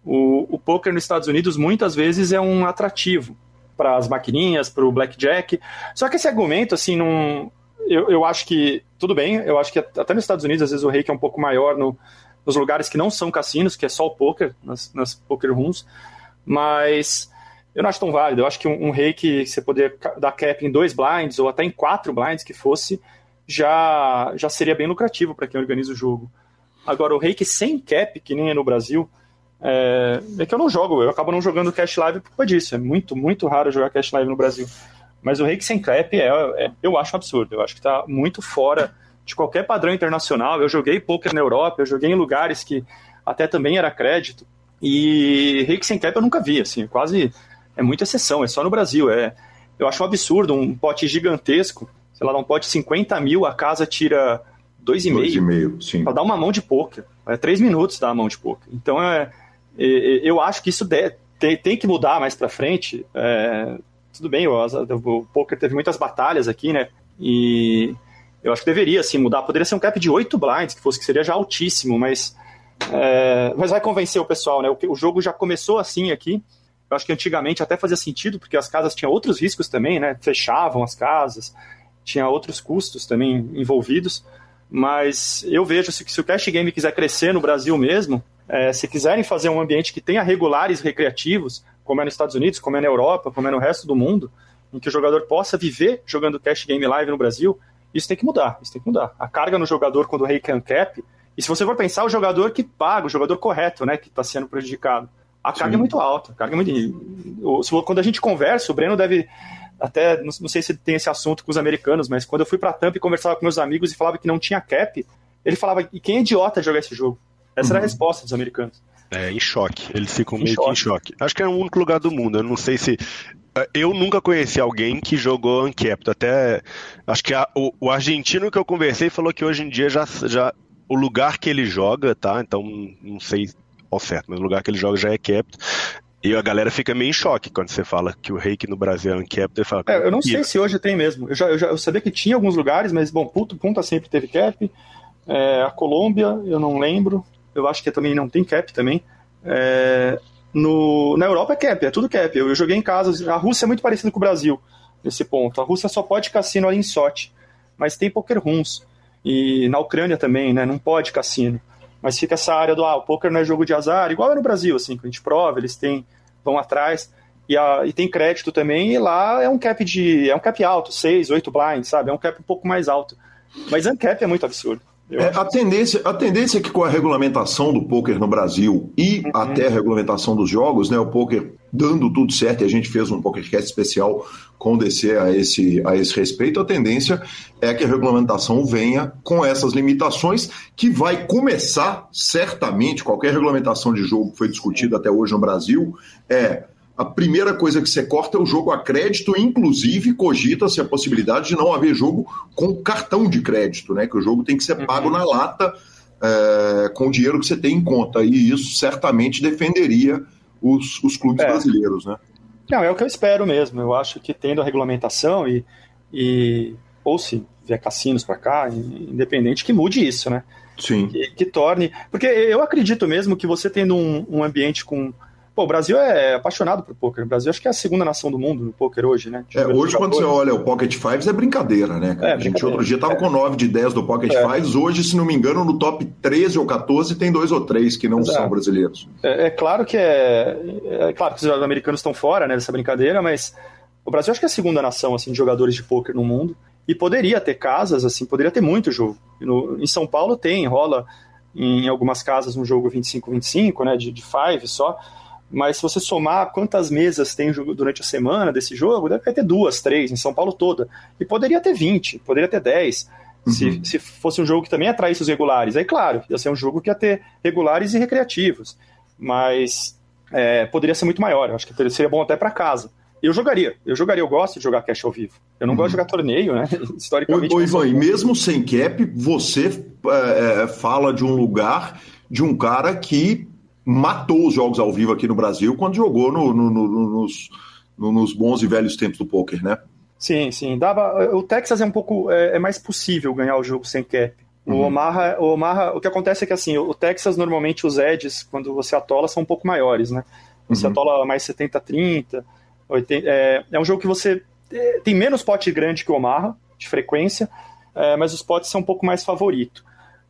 [SPEAKER 6] O, o poker nos Estados Unidos muitas vezes é um atrativo para as maquininhas, para o blackjack. Só que esse argumento, assim, não, eu, eu acho que, tudo bem, eu acho que até nos Estados Unidos, às vezes o reiki é um pouco maior no, nos lugares que não são cassinos, que é só o poker, nas, nas poker rooms, mas eu não acho tão válido. Eu acho que um, um você poder dar cap em dois blinds, ou até em quatro blinds que fosse, já, já seria bem lucrativo para quem organiza o jogo. Agora, o reiki sem cap, que nem é no Brasil, é, é, que eu não jogo, eu acabo não jogando Cash Live por culpa disso. É muito, muito raro jogar Cash Live no Brasil. Mas o reiki sem clap é, é, eu acho um absurdo. Eu acho que está muito fora de qualquer padrão internacional. Eu joguei poker na Europa, eu joguei em lugares que até também era crédito. E reiki sem clap eu nunca vi, assim, quase é muita exceção, é só no Brasil. É, eu acho um absurdo, um pote gigantesco, sei lá, um pote 50 mil, a casa tira 2,5
[SPEAKER 1] sim.
[SPEAKER 6] para dar uma mão de poker. É 3 minutos dar uma mão de poker. Então é, é, eu acho que isso de, tem, tem que mudar mais para frente. É, tudo bem, o, o poker teve muitas batalhas aqui, né? E eu acho que deveria assim mudar. Poderia ser um cap de 8 blinds, que fosse que seria já altíssimo, mas é, mas vai convencer o pessoal, né? O, o jogo já começou assim aqui. Eu acho que antigamente até fazia sentido, porque as casas tinham outros riscos também, né? Fechavam as casas, tinha outros custos também envolvidos. Mas eu vejo que se o cash game quiser crescer no Brasil mesmo, é, se quiserem fazer um ambiente que tenha regulares recreativos, como é nos Estados Unidos, como é na Europa, como é no resto do mundo, em que o jogador possa viver jogando cash game live no Brasil, isso tem que mudar, isso tem que mudar. A carga no jogador quando o rei can cap, e se você for pensar, o jogador que paga, o jogador correto, né, que está sendo prejudicado, a carga Sim. é muito alta. A carga é muito... Quando a gente conversa, o Breno deve até, não, sei se tem esse assunto com os americanos, mas quando eu fui para Tampa e conversava com meus amigos e falava que não tinha cap, ele falava, e quem é idiota jogar esse jogo? Essa uhum. era a uhum. resposta dos americanos.
[SPEAKER 5] É, em choque. Eles ficam em meio choque. que em choque. Acho que é o único lugar do mundo. Eu não sei se. É, eu nunca conheci alguém que jogou Uncapped. Até. Acho que a, o, o, argentino que eu conversei falou que hoje em dia já, já. O lugar que ele joga, tá? Então, não sei ao certo, mas o lugar que ele joga já é Capped. E a galera fica meio em choque quando você fala que o reiki no Brasil é uncapped. E fala,
[SPEAKER 6] é, eu não sei se hoje tem mesmo. Eu, já, eu, já, eu sabia que tinha alguns lugares, mas, bom, Punta, Punta sempre teve cap. É, a Colômbia, eu não lembro. Eu acho que também não tem cap também. É, no, na Europa é cap, é tudo cap. Eu, eu, joguei em casa. A Rússia é muito parecida com o Brasil nesse ponto. A Rússia só pode cassino ali em sorte, mas tem poker rooms. E na Ucrânia também, né? Não pode cassino. Mas fica essa área do, ah, o poker não é jogo de azar, igual é no Brasil, assim, que a gente prova, eles têm, vão atrás. E, a, e tem crédito também, e lá é um cap de. É um cap alto, 6, 8 blinds, sabe? É um cap um pouco mais alto. Mas uncap é muito absurdo.
[SPEAKER 1] É, a, tendência, a tendência é que com a regulamentação do poker no Brasil e uhum. até a regulamentação dos jogos, né, o poker dando tudo certo, e a gente fez um PokerCast especial com DC a esse, a esse respeito, a tendência é que a regulamentação venha com essas limitações, que vai começar certamente, qualquer regulamentação de jogo que foi discutida até hoje no Brasil, é a primeira coisa que você corta é o jogo a crédito, inclusive cogita-se a possibilidade de não haver jogo com cartão de crédito, né? Que o jogo tem que ser pago uhum. na lata é, com o dinheiro que você tem em conta. E isso certamente defenderia os, os clubes é. brasileiros, né?
[SPEAKER 6] Não, é o que eu espero mesmo. Eu acho que tendo a regulamentação e, e ou se vier cassinos para cá, independente, que mude isso, né?
[SPEAKER 1] Sim.
[SPEAKER 6] Que, que, torne. Porque eu acredito mesmo que você tendo um, um ambiente com Pô, o Brasil é apaixonado por poker. O Brasil acho que é a segunda nação do mundo no poker hoje, né?
[SPEAKER 1] É, hoje, quando você olha o Pocket Fives, é brincadeira, né? É, a gente outro dia tava é. com 9 de 10 do Pocket é. Fives. Hoje, se não me engano, no top 13 ou 14 tem dois ou três que não Exato. são brasileiros.
[SPEAKER 6] É, é, claro que é. É claro que os americanos estão fora né, dessa brincadeira, mas o Brasil acho que é a segunda nação assim, de jogadores de poker no mundo. E poderia ter casas, assim, poderia ter muito jogo. No, em São Paulo tem, rola em algumas casas um jogo 25-25, né? De, de five só mas se você somar quantas mesas tem durante a semana desse jogo, deve ter duas, três, em São Paulo toda. E poderia ter 20, poderia ter 10. Uhum. Se, se fosse um jogo que também atraísse os regulares. Aí, claro, ia ser um jogo que ia ter regulares e recreativos. Mas é, poderia ser muito maior. Eu acho que seria bom até para casa. Eu jogaria, eu jogaria, eu gosto de jogar cash ao vivo. Eu não uhum. gosto de jogar torneio, né?
[SPEAKER 1] Historicamente. Ô, Ivan, e mesmo sem cap, você é, é, fala de um lugar de um cara que matou os jogos ao vivo aqui no Brasil quando jogou no, no, no, nos, nos, bons e velhos tempos do poker, né?
[SPEAKER 6] Sim, sim. Dava, o Texas é um pouco é, é mais possível ganhar o jogo sem cap. O uhum. Omaha, o Omaha, o que acontece é que assim, o Texas normalmente os edges quando você atola são um pouco maiores, né? Você uhum. atola mais 70 30, 80, é, é um jogo que você é, tem menos pote grande que o Omaha de frequência, é, mas os potes são um pouco mais favorito.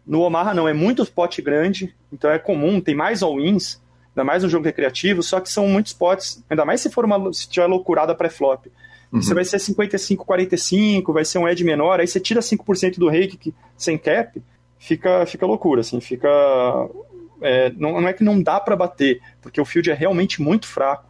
[SPEAKER 6] No Omaha não, é muito pote grande, então é comum, tem mais all-ins, ainda mais no jogo recreativo, só que são muitos potes, ainda mais se for uma se tiver loucurada pré-flop. Uhum. Você vai ser 55-45, vai ser um edge menor, aí você tira 5% do rake que, sem cap, fica, fica loucura, assim, fica. É, não, não é que não dá para bater, porque o field é realmente muito fraco,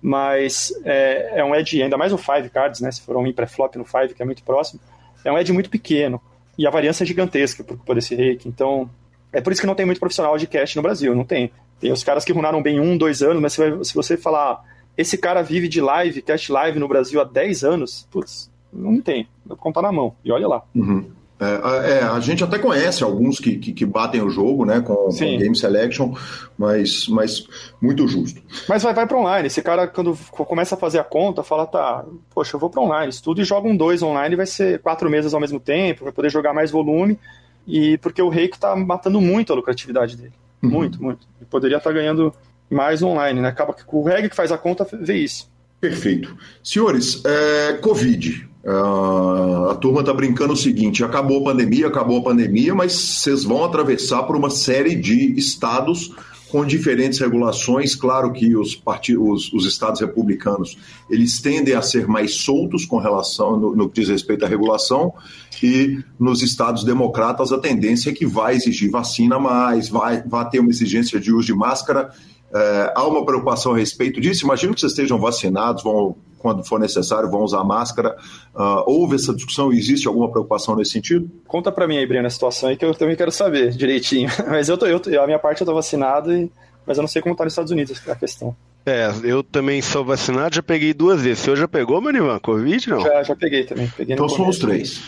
[SPEAKER 6] mas é, é um edge, ainda mais o 5 cards, né? Se for um pré-flop no 5, que é muito próximo, é um edge muito pequeno. E a variância é gigantesca por culpa desse reiki. Então, é por isso que não tem muito profissional de cash no Brasil. Não tem. Tem os caras que runaram bem um, dois anos, mas se, se você falar, esse cara vive de live, cash live no Brasil há 10 anos, putz, não tem. Pra contar na mão. E olha lá.
[SPEAKER 1] Uhum. É, é, a gente até conhece alguns que, que, que batem o jogo, né, com, com, Game Selection, mas, mas muito justo.
[SPEAKER 6] Mas vai, vai para online. Esse cara, quando começa a fazer a conta, fala, tá, poxa, eu vou para online, estudo e joga um dois online, vai ser quatro meses ao mesmo tempo, vai poder jogar mais volume, e porque o Reiki tá matando muito a lucratividade dele. Uhum. Muito, muito. E poderia estar tá ganhando mais online, né? Acaba que o reg que faz a conta vê isso.
[SPEAKER 1] Perfeito. Senhores, é, Covid. Uh, a turma está brincando o seguinte: acabou a pandemia, acabou a pandemia, mas vocês vão atravessar por uma série de estados com diferentes regulações. Claro que os, partidos, os estados republicanos eles tendem a ser mais soltos com relação no, no, que diz respeito à regulação, e nos estados democratas a tendência é que vai exigir vacina mais, vai, vai ter uma exigência de uso de máscara. É, há uma preocupação a respeito disso. Imagino que vocês estejam vacinados, vão quando for necessário, vão usar máscara. Uh, houve essa discussão? Existe alguma preocupação nesse sentido?
[SPEAKER 6] Conta para mim aí, Breno, a situação aí que eu também quero saber direitinho. Mas eu, tô, eu a minha parte eu tô vacinado, e, mas eu não sei como tá nos Estados Unidos a questão.
[SPEAKER 5] É, eu também sou vacinado, já peguei duas vezes. Você já pegou, Manivan, Covid, não?
[SPEAKER 6] Já, já peguei também. Peguei
[SPEAKER 1] então somos três.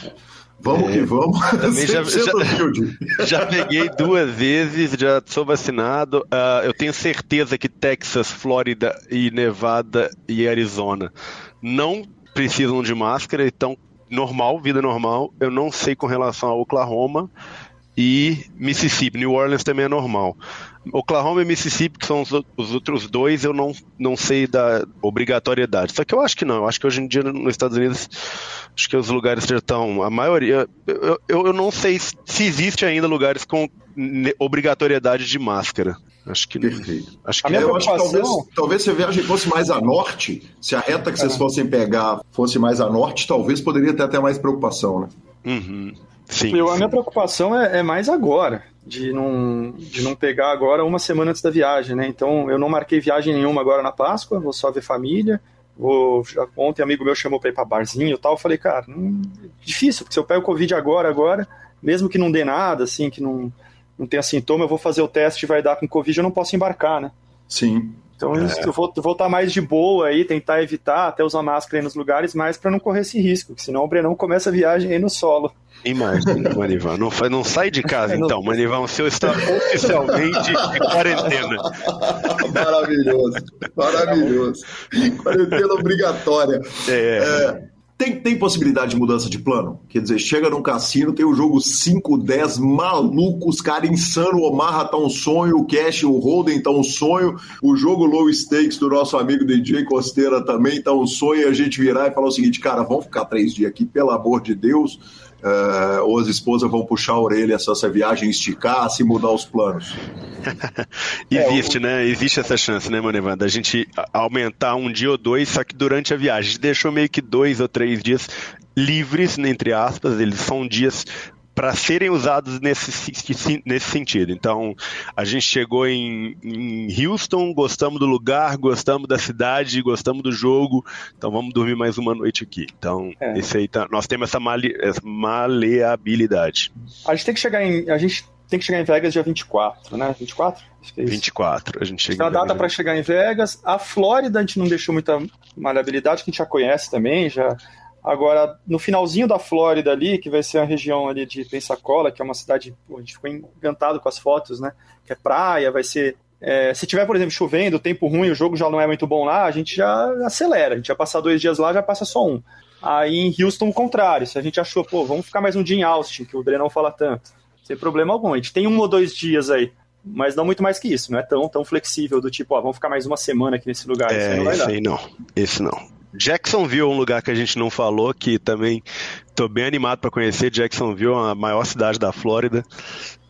[SPEAKER 1] Vamos é, que vamos.
[SPEAKER 5] Também já, já, já, peguei duas vezes, já sou vacinado. Uh, eu tenho certeza que Texas, Flórida e Nevada e Arizona não precisam de máscara, então normal, vida normal. Eu não sei com relação a Oklahoma e Mississippi. New Orleans também é normal. Oklahoma e Mississippi, que são os, os, outros dois, eu não, não sei da obrigatoriedade. Só que eu acho que não. Eu acho que hoje em dia nos Estados Unidos, acho que os lugares já estão. A maioria. Eu, eu, eu não sei se existe ainda lugares com obrigatoriedade de máscara. Acho que
[SPEAKER 1] Perfeito.
[SPEAKER 5] Acho que
[SPEAKER 1] a minha eu preocupação... acho que talvez, talvez se a viagem fosse mais a norte, se a reta que vocês fossem pegar fosse mais a norte, talvez poderia ter até mais preocupação, né?
[SPEAKER 5] Uhum. Sim,
[SPEAKER 6] eu,
[SPEAKER 5] sim.
[SPEAKER 6] A minha preocupação é, é, mais agora, de não, de não pegar agora uma semana antes da viagem, né? Então eu não marquei viagem nenhuma agora na Páscoa, vou só ver família. Vou, já, ontem amigo meu chamou para ir para barzinho e tal, eu falei, cara, não, difícil, porque se eu pego Covid agora, agora, mesmo que não dê nada, assim, que não, não tenha sintoma, eu vou fazer o teste e vai dar com Covid, eu não posso embarcar, né?
[SPEAKER 1] Sim.
[SPEAKER 6] Então é. eu vou, vou estar mais de boa aí, tentar evitar até usar máscara aí nos lugares, mas para não correr esse risco, que senão o Brenão começa a viagem aí no solo.
[SPEAKER 5] Imagina, Manivan. Não, não sai de casa então, Manivan. O seu está oficialmente de quarentena.
[SPEAKER 1] Maravilhoso, maravilhoso. Quarentena obrigatória. É. é tem, tem possibilidade de mudança de plano? Quer dizer, chega num cassino, tem o jogo 5, 10, malucos, cara insano, o Omaha tá um sonho, o Cash, o Holden tá um sonho, o jogo Low Stakes do nosso amigo DJ Costeira também tá um sonho, e a gente virar e falar o seguinte, cara, vamos ficar três dias aqui, pelo amor de Deus, uh, ou as esposas vão puxar a orelha se essa viagem esticar, se mudar os planos.
[SPEAKER 5] Existe, é, o... né? Existe essa chance, né, Manevan, da gente aumentar um dia ou dois, só que durante a viagem. A gente deixou meio que dois ou três dias livres, entre aspas, eles são dias para serem usados nesse, nesse sentido. Então, a gente chegou em, em, Houston, gostamos do lugar, gostamos da cidade, gostamos do jogo, então vamos dormir mais uma noite aqui. Então, é. esse aí tá, nós temos essa, male, essa maleabilidade.
[SPEAKER 6] A gente tem que chegar em. A gente tem que chegar em Vegas dia 24, né? 24?
[SPEAKER 5] Acho que é isso. 24, a gente chega.
[SPEAKER 6] Então, a data para chegar em Vegas. A Flórida a gente não deixou muita maleabilidade, que a gente já conhece também, já Agora, no finalzinho da Flórida ali, que vai ser a região ali de Pensacola, que é uma cidade, pô, a gente ficou encantado com as fotos, né? Que é praia, vai ser. É, se tiver, por exemplo, chovendo, tempo ruim, o jogo já não é muito bom lá, a gente já acelera. A gente já passar dois dias lá, já passa só um. Aí em Houston, o contrário. Se a gente achou, pô, vamos ficar mais um dia em Austin, que o Dre não fala tanto. Sem problema algum. A gente tem um ou dois dias aí mas não muito mais que isso, não é tão, tão flexível do tipo, ó, vamos ficar mais uma semana aqui nesse lugar.
[SPEAKER 5] É,
[SPEAKER 6] não
[SPEAKER 5] esse aí não, esse não. Jacksonville é um lugar que a gente não falou, que também estou bem animado para conhecer. Jacksonville é a maior cidade da Flórida.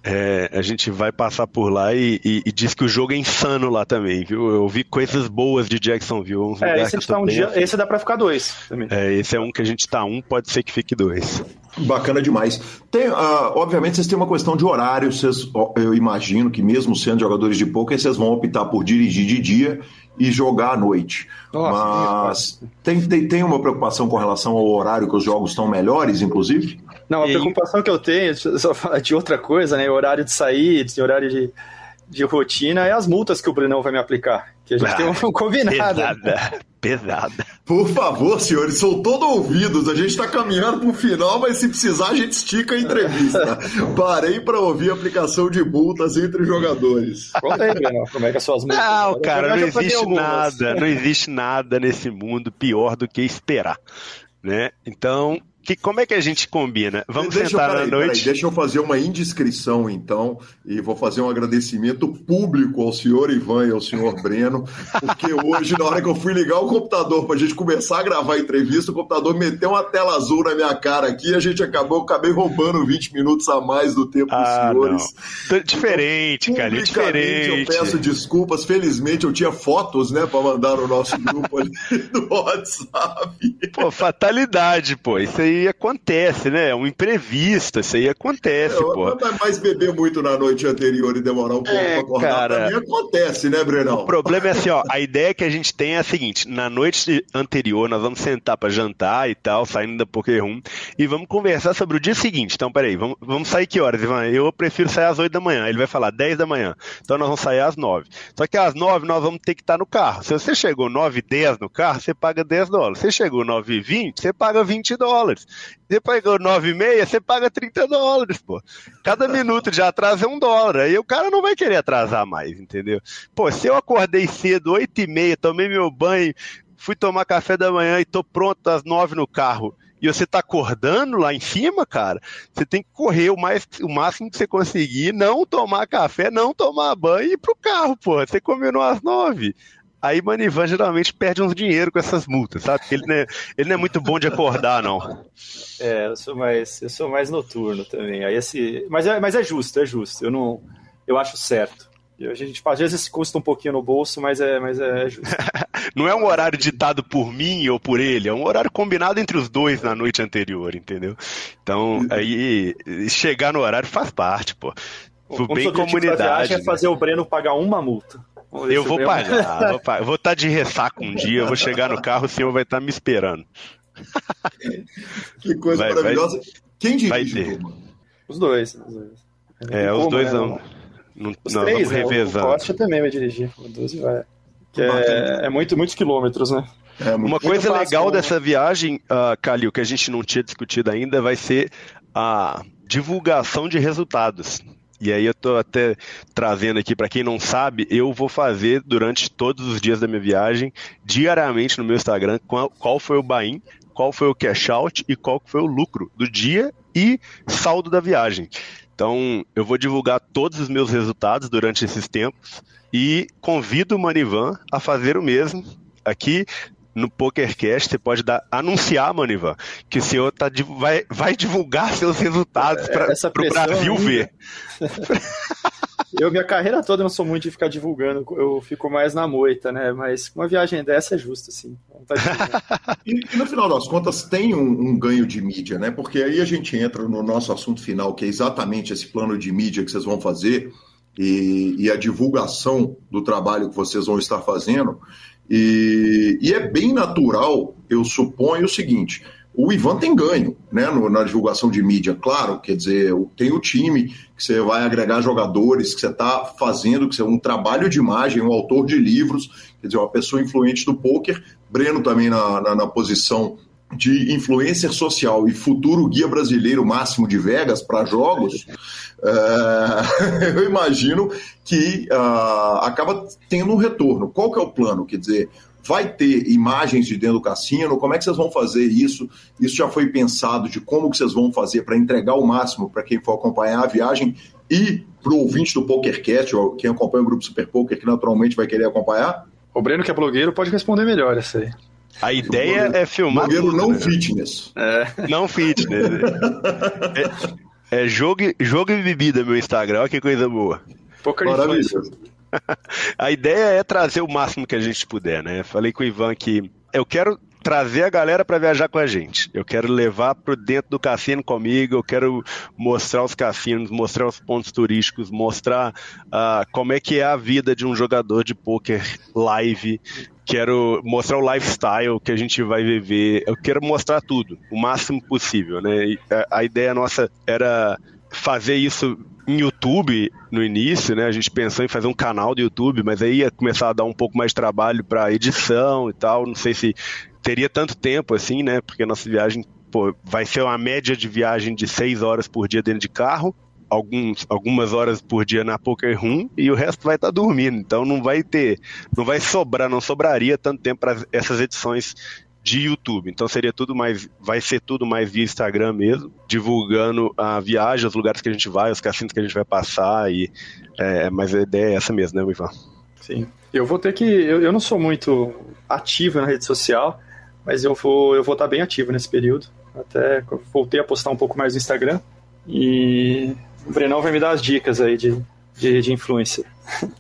[SPEAKER 5] É, a gente vai passar por lá e, e, e, diz que o jogo é insano lá também, viu? Eu vi coisas boas de Jacksonville. Um
[SPEAKER 6] é, esse, tá um dia, esse dá para ficar dois também.
[SPEAKER 5] É, esse é um que a gente tá um, pode ser que fique dois.
[SPEAKER 1] Bacana demais. Tem, uh, obviamente, vocês têm uma questão de horário. Vocês, eu imagino que, mesmo sendo jogadores de poker, vocês vão optar por dirigir de dia e jogar à noite. Nossa, Mas tem, tem, tem uma preocupação com relação ao horário que os jogos estão melhores, inclusive?
[SPEAKER 6] Não, a e... preocupação que eu tenho, só falar de outra coisa, né? Horário de sair, de horário de, de rotina, é as multas que o Brunão vai me aplicar. Que a gente ah, tem um combinado.
[SPEAKER 5] Pesada, pesada.
[SPEAKER 1] Por favor, senhores, são todos ouvidos. A gente está caminhando para o final, mas se precisar, a gente estica a entrevista. Parei para ouvir a aplicação de multas entre jogadores.
[SPEAKER 6] Conta aí, como é que são as multas?
[SPEAKER 5] Não, cara, não existe nada, não existe nada nesse mundo pior do que esperar. Né? Então, que, como é que a gente combina? Vamos deixa, sentar na noite? Peraí,
[SPEAKER 1] deixa eu fazer uma indiscrição, então, e vou fazer um agradecimento público ao senhor Ivan e ao senhor Breno, porque hoje, na hora que eu fui ligar o computador para a gente começar a gravar a entrevista, o computador meteu uma tela azul na minha cara aqui e a gente acabou, eu acabei roubando 20 minutos a mais do tempo ah, dos senhores.
[SPEAKER 5] Diferente, então, cara, diferente.
[SPEAKER 1] Eu peço desculpas, felizmente eu tinha fotos, né, para mandar no nosso grupo ali do WhatsApp.
[SPEAKER 5] Pô, fatalidade, pô, isso aí aí acontece, né? É um imprevisto, isso aí acontece, é, pô.
[SPEAKER 1] Mais beber muito na noite anterior e demorar um pouco é, pra acordar cara, também acontece, né, Brenão?
[SPEAKER 5] O problema é assim, ó, a ideia que a gente tem é a seguinte, na noite anterior nós vamos sentar para jantar e tal, saindo da Poker Room, e vamos conversar sobre o dia seguinte. Então, peraí, vamos, vamos sair que horas, Ivan? Eu prefiro sair às 8 da manhã, ele vai falar 10 da manhã. Então nós vamos sair às 9. Só que às 9 nós vamos ter que estar no carro. Se você chegou 9 e 10 no carro, você paga 10 dólares. Se você chegou 9 e 20, você paga 20 dólares dólares. Você pagou 9,5, você paga 30 dólares, pô. Cada minuto de atraso é um dólar. Aí o cara não vai querer atrasar mais, entendeu? Pô, se eu acordei cedo, 8 e meia, tomei meu banho, fui tomar café da manhã e tô pronto às 9 no carro e você tá acordando lá em cima, cara, você tem que correr o, mais, o máximo que você conseguir, não tomar café, não tomar banho e ir pro carro, pô. Você combinou às nove. Aí Manivan geralmente perde uns dinheiro com essas multas, sabe? Porque ele não, é, ele não é muito bom de acordar, não.
[SPEAKER 6] É, eu sou mais, eu sou mais noturno também. Aí esse, mas é, mas é justo, é justo. Eu não, eu acho certo. A gente às vezes custa um pouquinho no bolso, mas é, mas é justo.
[SPEAKER 5] não é um horário ditado por mim ou por ele, é um horário combinado entre os dois na noite anterior, entendeu? Então, aí chegar no horário faz parte, pô.
[SPEAKER 6] O bem comunidade. é fazer né? o Breno pagar uma multa.
[SPEAKER 5] Eu vou pagar, vou pagar. Vou estar tá de ressaca um dia, eu vou chegar no carro, o senhor vai estar tá me esperando.
[SPEAKER 1] que coisa vai, maravilhosa. Vai, Quem dirige?
[SPEAKER 6] Os dois. Os dois.
[SPEAKER 5] É, os dois né? não. Não, Os não, três,
[SPEAKER 6] né? O Costa também vai dirigir. O 12 vai. Que é, é muito, muitos quilômetros, né?
[SPEAKER 5] É, Uma coisa legal dessa viagem, uh, Calil, que a gente não tinha discutido ainda, vai ser a divulgação de resultados. E aí eu estou até trazendo aqui para quem não sabe, eu vou fazer durante todos os dias da minha viagem, diariamente no meu Instagram, qual, qual foi o buy qual foi o cash out e qual foi o lucro do dia e saldo da viagem. Então, eu vou divulgar todos os meus resultados durante esses tempos e convido o Manivan a fazer o mesmo. Aqui no PokerCast você pode dar, anunciar, Manivan, que o senhor tá, vai, vai divulgar seus resultados para o Brasil ver.
[SPEAKER 6] eu, minha carreira toda, eu não sou muito de ficar divulgando, eu fico mais na moita, né? Mas uma viagem dessa é justa, sim.
[SPEAKER 1] e, e, no final das contas, tem um, um, ganho de mídia, né? Porque aí a gente entra no nosso assunto final, que é exatamente esse plano de mídia que vocês vão fazer e, e a divulgação do trabalho que vocês vão estar fazendo. E, e é bem natural, eu suponho, o seguinte o Ivan tem ganho né, no, na divulgação de mídia, claro, quer dizer, tem o time que você vai agregar jogadores, que você está fazendo, que você é um trabalho de imagem, um autor de livros, quer dizer, uma pessoa influente do poker, Breno também na, na, na posição de influencer social e futuro guia brasileiro máximo de Vegas para jogos, é, eu imagino que uh, acaba tendo um retorno. Qual que é o plano? Quer dizer, Vai ter imagens de dentro do cassino? Como é que vocês vão fazer isso? Isso já foi pensado de como que vocês vão fazer para entregar o máximo para quem for acompanhar a viagem e para o ouvinte do PokerCast, ou quem acompanha o grupo Super Poker, que naturalmente vai querer acompanhar?
[SPEAKER 6] O Breno, que é blogueiro, pode responder melhor essa aí.
[SPEAKER 5] A ideia blogueiro, é filmar.
[SPEAKER 1] Blogueiro tudo, não né? fitness.
[SPEAKER 5] É. Não fitness. é, é jogo, jogo e bebida, meu Instagram. Olha que coisa boa.
[SPEAKER 6] Poker Maravilha
[SPEAKER 5] a ideia é trazer o máximo que a gente puder, né? Falei com o Ivan que eu quero trazer a galera para viajar com a gente. Eu quero levar para dentro do cassino comigo, eu quero mostrar os cassinos, mostrar os pontos turísticos, mostrar uh, como é que é a vida de um jogador de poker live. Quero mostrar o lifestyle que a gente vai viver. Eu quero mostrar tudo, o máximo possível, né? A, a ideia nossa era fazer isso em YouTube no início, né? A gente pensou em fazer um canal do YouTube, mas aí ia começar a dar um pouco mais de trabalho para edição e tal. Não sei se teria tanto tempo assim, né? Porque a nossa viagem pô, vai ser uma média de viagem de seis horas por dia dentro de carro. Alguns, algumas horas por dia na Poker Room e o resto vai estar tá dormindo. Então não vai ter, não vai sobrar, não sobraria tanto tempo para essas edições de YouTube. Então seria tudo mais, vai ser tudo mais via Instagram mesmo, divulgando a viagem, os lugares que a gente vai, os cassinos que a gente vai passar e é, mas a ideia é essa mesmo, né, Ivan?
[SPEAKER 6] Sim. Eu vou ter que, eu, eu não sou muito ativo na rede social, mas eu vou, eu vou estar bem ativo nesse período. Até voltei a postar um pouco mais no Instagram e o Brenão vai me dar as dicas aí de de, de influência.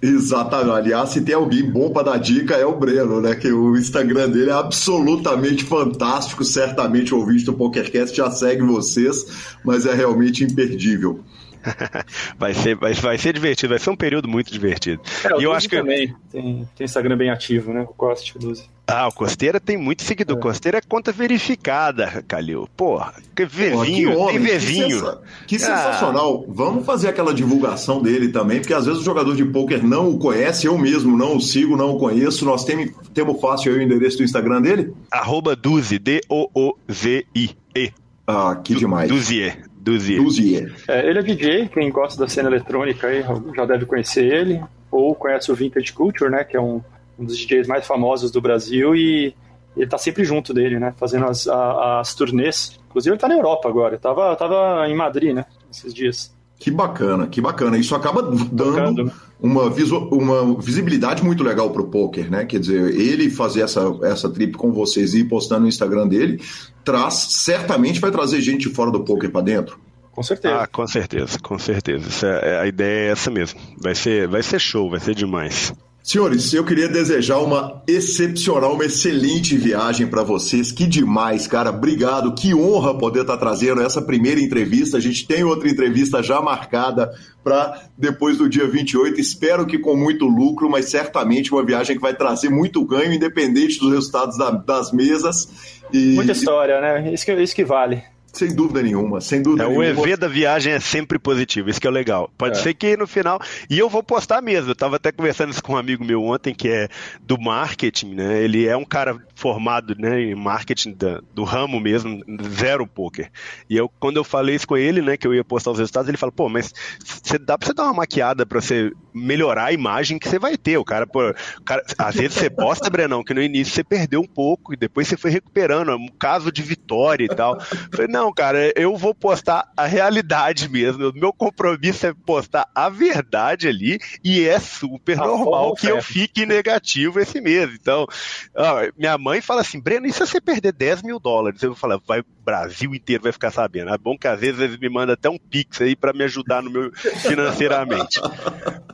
[SPEAKER 1] Exatamente. Aliás, se tem alguém bom para dar dica é o Breno, né? Que o Instagram dele é absolutamente fantástico. Certamente o ouvinte do PokerCast já segue vocês, mas é realmente imperdível.
[SPEAKER 5] vai, ser, vai, vai ser divertido, vai ser um período muito divertido.
[SPEAKER 6] É, e eu acho que também tem, tem Instagram bem ativo, né? O Costa 12.
[SPEAKER 5] Ah, o Costeira tem muito seguidor. É. Costeira é conta verificada, Calil. Porra, que vevinho, Porra, que tem vevinho.
[SPEAKER 1] Que, que ah. sensacional. Vamos fazer aquela divulgação dele também, porque às vezes o jogador de pôquer não o conhece, eu mesmo não o sigo, não o conheço. Nós temos, temos fácil aí o endereço do Instagram dele?
[SPEAKER 5] Arroba Duzi, D-O-O-Z-I-E.
[SPEAKER 1] Ah, que demais.
[SPEAKER 5] Duzier. Duzier.
[SPEAKER 6] Duzier. É, ele é DJ, quem gosta da cena eletrônica aí já deve conhecer ele, ou conhece o Vintage Culture, né, que é um, um dos DJs mais famosos do Brasil e, ele tá sempre junto dele, né? Fazendo as, as turnês. Inclusive ele tá na Europa agora. Eu tava, tava em Madrid, né? Esses dias.
[SPEAKER 1] Que bacana, que bacana. Isso acaba dando uma, uma visibilidade muito legal pro poker, né? Quer dizer, ele fazer essa, essa trip com vocês e ir postando no Instagram dele, traz, certamente vai trazer gente fora do poker para dentro.
[SPEAKER 6] Com certeza.
[SPEAKER 5] Ah, com certeza, com certeza. É, a ideia é essa mesmo. Vai ser, vai ser show, vai ser demais.
[SPEAKER 1] Senhores, eu queria desejar uma excepcional, uma excelente viagem para vocês. Que demais, cara. Obrigado. Que honra poder estar tá trazendo essa primeira entrevista. A gente tem outra entrevista já marcada para depois do dia 28. Espero que com muito lucro, mas certamente uma viagem que vai trazer muito ganho, independente dos resultados da, das mesas.
[SPEAKER 6] E... Muita história, né? Isso que, isso que vale.
[SPEAKER 1] Sem dúvida nenhuma, sem dúvida
[SPEAKER 5] é,
[SPEAKER 1] nenhuma.
[SPEAKER 5] O EV da viagem é sempre positivo, isso que é legal. Pode é. ser que no final. E eu vou postar mesmo. Eu tava até conversando isso com um amigo meu ontem, que é do marketing, né? Ele é um cara formado né, em marketing da, do ramo mesmo, zero poker. E eu, quando eu falei isso com ele, né, que eu ia postar os resultados, ele falou, pô, mas você dá pra você dar uma maquiada pra você melhorar a imagem que você vai ter. O cara, pô, o cara, às vezes você posta, Brenão, que no início você perdeu um pouco e depois você foi recuperando. É um caso de vitória e tal. Eu falei, não não, cara, eu vou postar a realidade mesmo. O meu compromisso é postar a verdade ali e é super ah, normal que eu fique negativo esse mês. Então, ó, minha mãe fala assim, Breno, e se você perder 10 mil dólares? Eu falo, vai, o Brasil inteiro vai ficar sabendo. É bom que às vezes eles me mandam até um pix aí para me ajudar no meu financeiramente.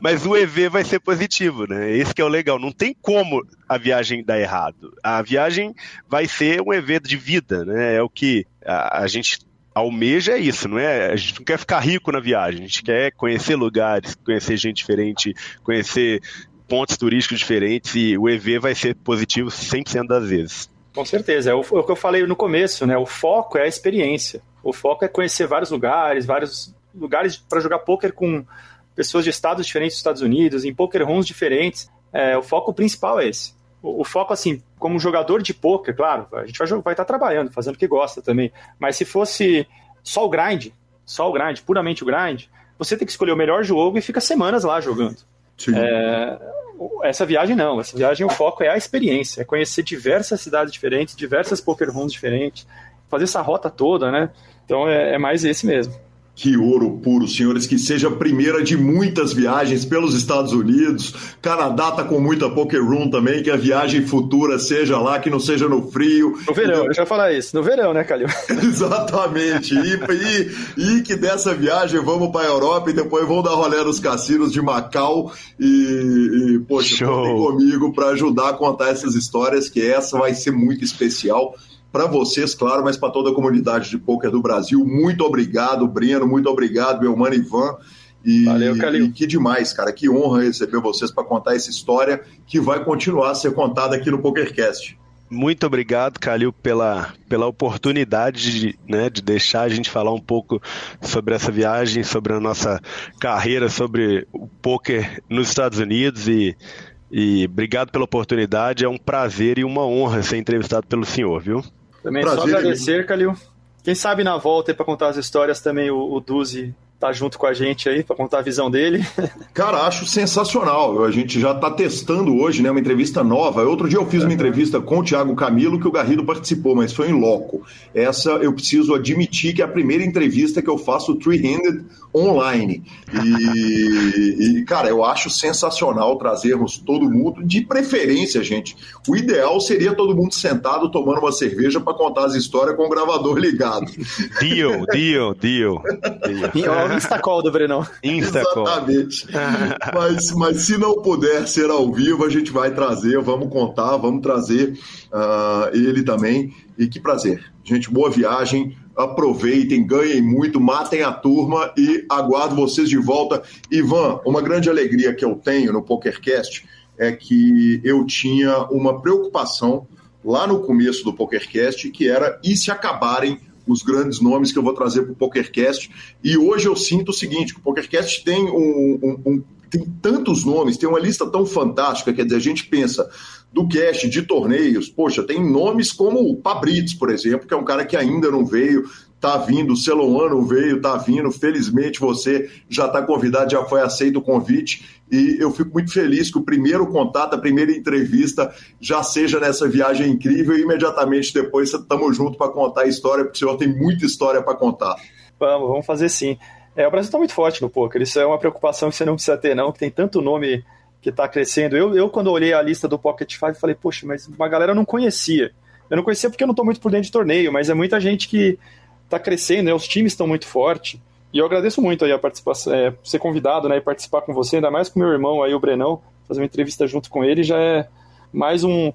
[SPEAKER 5] Mas o EV vai ser positivo, né? Esse que é o legal. Não tem como a viagem dar errado. A viagem vai ser um evento de vida, né? É o que a, gente almeja é isso, não é? A gente não quer ficar rico na viagem, a gente quer conhecer lugares, conhecer gente diferente, conhecer pontos turísticos diferentes e o EV vai ser positivo 100% das vezes.
[SPEAKER 6] Com certeza, é o, é o, que eu falei no começo, né? O foco é a experiência. O foco é conhecer vários lugares, vários lugares para jogar poker com pessoas de estados diferentes dos Estados Unidos, em poker rooms diferentes. É, o foco principal é esse o, foco, assim, como jogador de poker, claro, a gente vai, vai estar tá trabalhando, fazendo o que gosta também. Mas se fosse só o grind, só o grind, puramente o grind, você tem que escolher o melhor jogo e fica semanas lá jogando. É, essa viagem não, essa viagem o foco é a experiência, é conhecer diversas cidades diferentes, diversas poker rooms diferentes, fazer essa rota toda, né? Então é, é mais esse mesmo.
[SPEAKER 1] Que ouro puro, senhores, que seja a primeira de muitas viagens pelos Estados Unidos. Canadá tá com muita poker room também, que a viagem futura seja lá, que não seja no frio.
[SPEAKER 6] No verão, eu falar isso. No verão, né, Calil?
[SPEAKER 1] Exatamente. E, e, e, que dessa viagem vamos para a Europa e depois vamos dar rolê nos cassinos de Macau e, e poxa, contem comigo para ajudar a contar essas histórias, que essa vai ser muito especial para vocês, claro, mas para toda a comunidade de poker do Brasil. Muito obrigado, Breno, muito obrigado, meu mano Ivan. E,
[SPEAKER 6] Valeu, Calil.
[SPEAKER 1] E que demais, cara. Que honra receber vocês para contar essa história que vai continuar a ser contada aqui no PokerCast.
[SPEAKER 5] Muito obrigado, Calil, pela, pela oportunidade de, né, de deixar a gente falar um pouco sobre essa viagem, sobre a nossa carreira, sobre o poker nos Estados Unidos e, e obrigado pela oportunidade. É um prazer e uma honra ser entrevistado pelo senhor, viu?
[SPEAKER 6] Também Prazer, só agradecer, Calil. Quem sabe na volta para contar as histórias também o, o Duzi tá junto com a gente aí para contar a visão dele.
[SPEAKER 1] Cara, acho sensacional. A gente já está testando hoje, né, uma entrevista nova. Outro dia eu fiz uma entrevista com o Thiago Camilo que o Garrido participou, mas foi em loco. Essa eu preciso admitir que é a primeira entrevista que eu faço three-handed online. E, e, cara, eu acho sensacional trazermos todo mundo, de preferência, gente. O ideal seria todo mundo sentado tomando uma cerveja para contar as histórias com o gravador ligado.
[SPEAKER 5] Deal, deal, deal.
[SPEAKER 6] deal. O Instacall do Brenão.
[SPEAKER 1] Instacall. Exatamente. mas, mas se não puder ser ao vivo, a gente vai trazer, vamos contar, vamos trazer uh, ele também. E que prazer. Gente, boa viagem. Aproveitem, ganhem muito, matem a turma e aguardo vocês de volta. Ivan, uma grande alegria que eu tenho no PokerCast é que eu tinha uma preocupação lá no começo do PokerCast, que era e se acabarem os grandes nomes que eu vou trazer para o PokerCast. E hoje eu sinto o seguinte: o PokerCast tem um, um, um tem tantos nomes, tem uma lista tão fantástica, quer dizer, a gente pensa do cast de torneios, poxa, tem nomes como o Pabrites, por exemplo, que é um cara que ainda não veio, tá vindo, o Celoano veio, tá vindo. Felizmente você já está convidado, já foi aceito o convite. E eu fico muito feliz que o primeiro contato, a primeira entrevista já seja nessa viagem incrível e imediatamente depois estamos juntos para contar a história, porque o senhor tem muita história para contar.
[SPEAKER 6] Vamos, vamos fazer sim. É, o Brasil está muito forte no poker, isso é uma preocupação que você não precisa ter, não, que tem tanto nome que está crescendo. Eu, eu, quando olhei a lista do Pocket Five, falei, poxa, mas uma galera não conhecia. Eu não conhecia porque eu não estou muito por dentro de torneio, mas é muita gente que está crescendo, né? os times estão muito fortes. E eu agradeço muito aí a participação, é, ser convidado né, e participar com você, ainda mais com meu irmão aí, o Brenão, fazer uma entrevista junto com ele já é mais um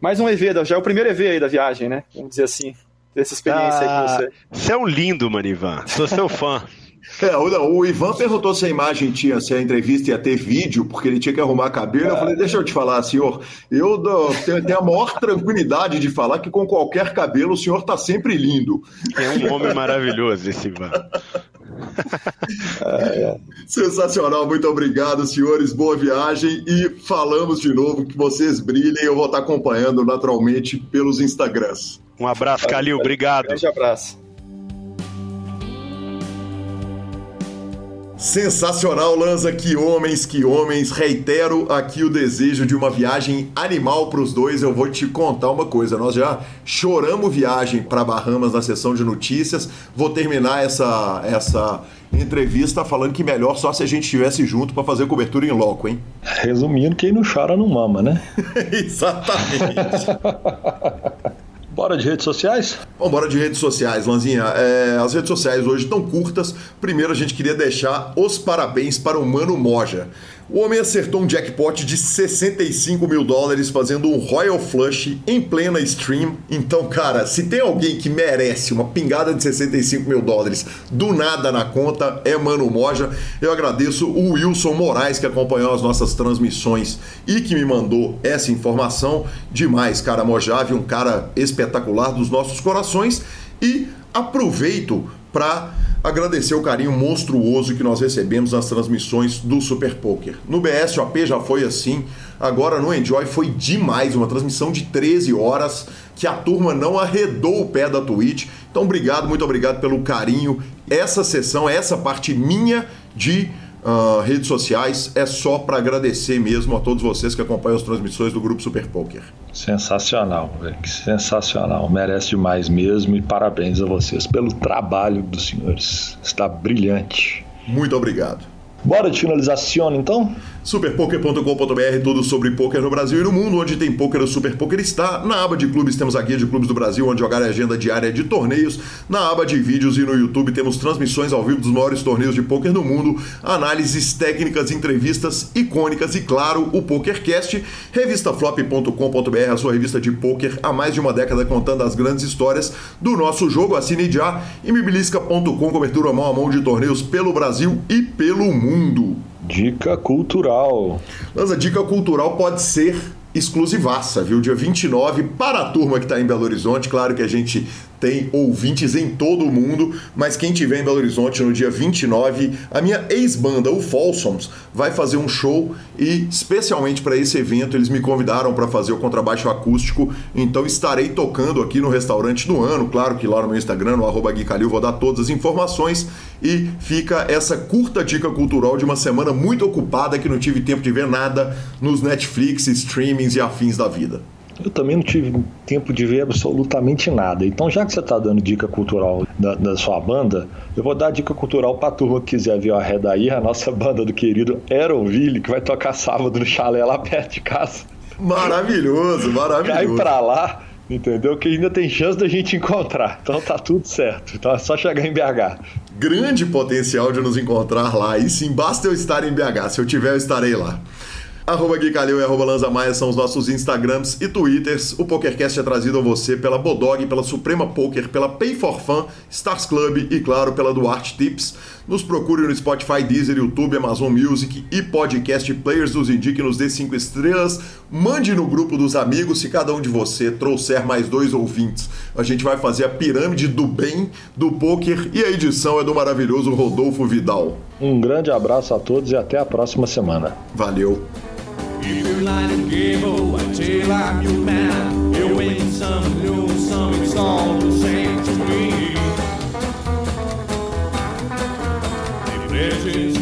[SPEAKER 6] mais um EV, já é o primeiro EV aí da viagem, né? Vamos dizer assim, dessa experiência ah, aí com você.
[SPEAKER 5] Você é um lindo, Manivan. Sou seu fã.
[SPEAKER 1] É, o, o, Ivan perguntou se a imagem tinha, se a entrevista ia ter vídeo, porque ele tinha que arrumar cabelo. Eu falei, deixa eu te falar, senhor, eu tenho, tenho, a maior tranquilidade de falar que com qualquer cabelo o senhor está sempre lindo.
[SPEAKER 5] É um homem maravilhoso esse Ivan.
[SPEAKER 1] é, é. Sensacional, muito obrigado, senhores. Boa viagem e falamos de novo que vocês brilhem. Eu vou estar acompanhando naturalmente pelos Instagrams.
[SPEAKER 5] Um abraço, Calil. Obrigado. Um
[SPEAKER 6] grande abraço.
[SPEAKER 1] Sensacional, Lanza, que homens, que homens. Reitero aqui o desejo de uma viagem animal para os dois. Eu vou te contar uma coisa: nós já choramos viagem para Bahamas na sessão de notícias. Vou terminar essa, essa entrevista falando que melhor só se a gente estivesse junto para fazer cobertura em loco, hein?
[SPEAKER 2] Resumindo, quem não chora não mama, né?
[SPEAKER 1] Exatamente.
[SPEAKER 2] Bora de redes sociais?
[SPEAKER 1] Vamos bora de redes sociais, Lanzinha. É, as redes sociais hoje estão curtas. Primeiro a gente queria deixar os parabéns para o Mano Moja. O homem acertou um jackpot de 65 mil dólares fazendo um Royal Flush em plena stream. Então, cara, se tem alguém que merece uma pingada de 65 mil dólares do nada na conta, é Mano Moja. Eu agradeço o Wilson Moraes que acompanhou as nossas transmissões e que me mandou essa informação. Demais, cara. Mojave, um cara espetacular dos nossos corações. E aproveito para agradecer o carinho monstruoso que nós recebemos nas transmissões do Super Poker. No BSOP já foi assim, agora no Enjoy foi demais, uma transmissão de 13 horas que a turma não arredou o pé da Twitch. Então, obrigado, muito obrigado pelo carinho. Essa sessão, essa parte minha de uh, redes sociais é só para agradecer mesmo a todos vocês que acompanham as transmissões do Grupo Super Poker.
[SPEAKER 2] Sensacional, velho. Sensacional. Merece demais mesmo e parabéns a vocês pelo trabalho dos senhores. Está brilhante.
[SPEAKER 1] Muito obrigado.
[SPEAKER 2] Bora de finalização então?
[SPEAKER 1] Superpoker.com.br, tudo sobre poker no Brasil e no mundo, onde tem poker, o Super Poker está. Na aba de clubes temos a guia de clubes do Brasil, onde jogar a agenda diária de torneios. Na aba de vídeos e no YouTube temos transmissões ao vivo dos maiores torneios de poker no mundo, análises técnicas, entrevistas icônicas e, claro, o PokerCast. Revistaflop.com.br, a sua revista de poker há mais de uma década contando as grandes histórias do nosso jogo. Assine já. E mibilisca.com, cobertura mão a mão de torneios pelo Brasil e pelo mundo.
[SPEAKER 2] Dica cultural.
[SPEAKER 1] Lanza, dica cultural pode ser exclusivaça, viu? Dia 29, para a turma que está em Belo Horizonte, claro que a gente tem ouvintes em todo o mundo, mas quem tiver em Belo Horizonte no dia 29, a minha ex-banda, o Folsoms, vai fazer um show e especialmente para esse evento eles me convidaram para fazer o contrabaixo acústico, então estarei tocando aqui no restaurante do ano, claro que lá no meu Instagram, no arroba vou dar todas as informações e fica essa curta dica cultural de uma semana muito ocupada que não tive tempo de ver nada nos Netflix, streamings e afins da vida.
[SPEAKER 2] Eu também não tive tempo de ver absolutamente nada. Então, já que você está dando dica cultural da, da, sua banda, eu vou dar dica cultural para a turma que quiser ver a Redaí, a nossa banda do querido Aeronville, que vai tocar sábado no chalé lá perto de casa.
[SPEAKER 1] Maravilhoso, maravilhoso.
[SPEAKER 2] Cai para lá, entendeu? Que ainda tem chance da gente encontrar. Então tá tudo certo. Então é só chegar em BH.
[SPEAKER 1] Grande potencial de nos encontrar lá. E sim, basta eu estar em BH. Se eu tiver, eu estarei lá. Arroba Gui Calil e arroba Lanza Maia são os nossos Instagrams e Twitters. O PokerCast é trazido a você pela Bodog, pela Suprema Poker, pela Pay for Fun, Stars Club e, claro, pela Duarte Tips. Nos procure no Spotify, Deezer, YouTube, Amazon Music e Podcast Players. Nos indique, nos dê 5 estrelas. Mande no grupo dos amigos. Se cada um de você trouxer mais dois ouvintes, a gente vai fazer a pirâmide do bem do poker e a edição é do maravilhoso Rodolfo Vidal.
[SPEAKER 2] Um grande abraço a todos e até a próxima semana.
[SPEAKER 1] Valeu! If you light and give away till I'm your man, you win some, lose some, it's all the same to me.
[SPEAKER 7] If there's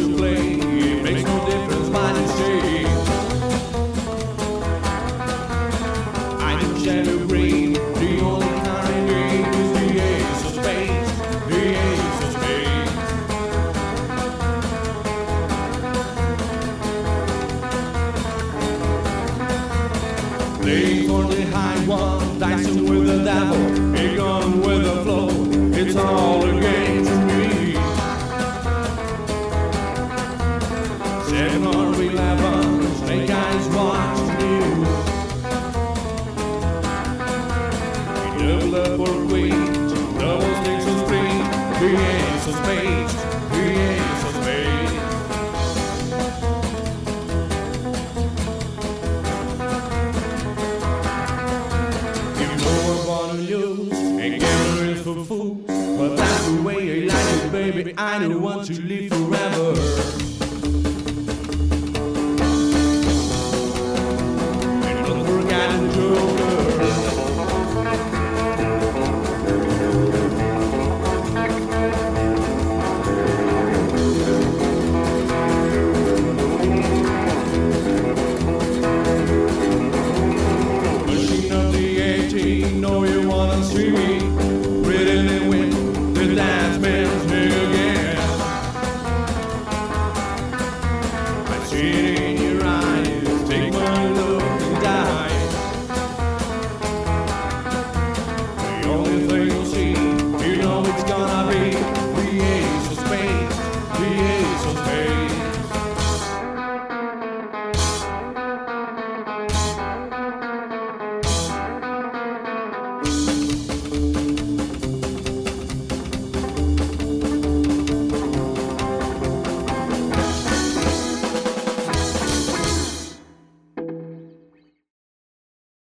[SPEAKER 7] kind the want to live.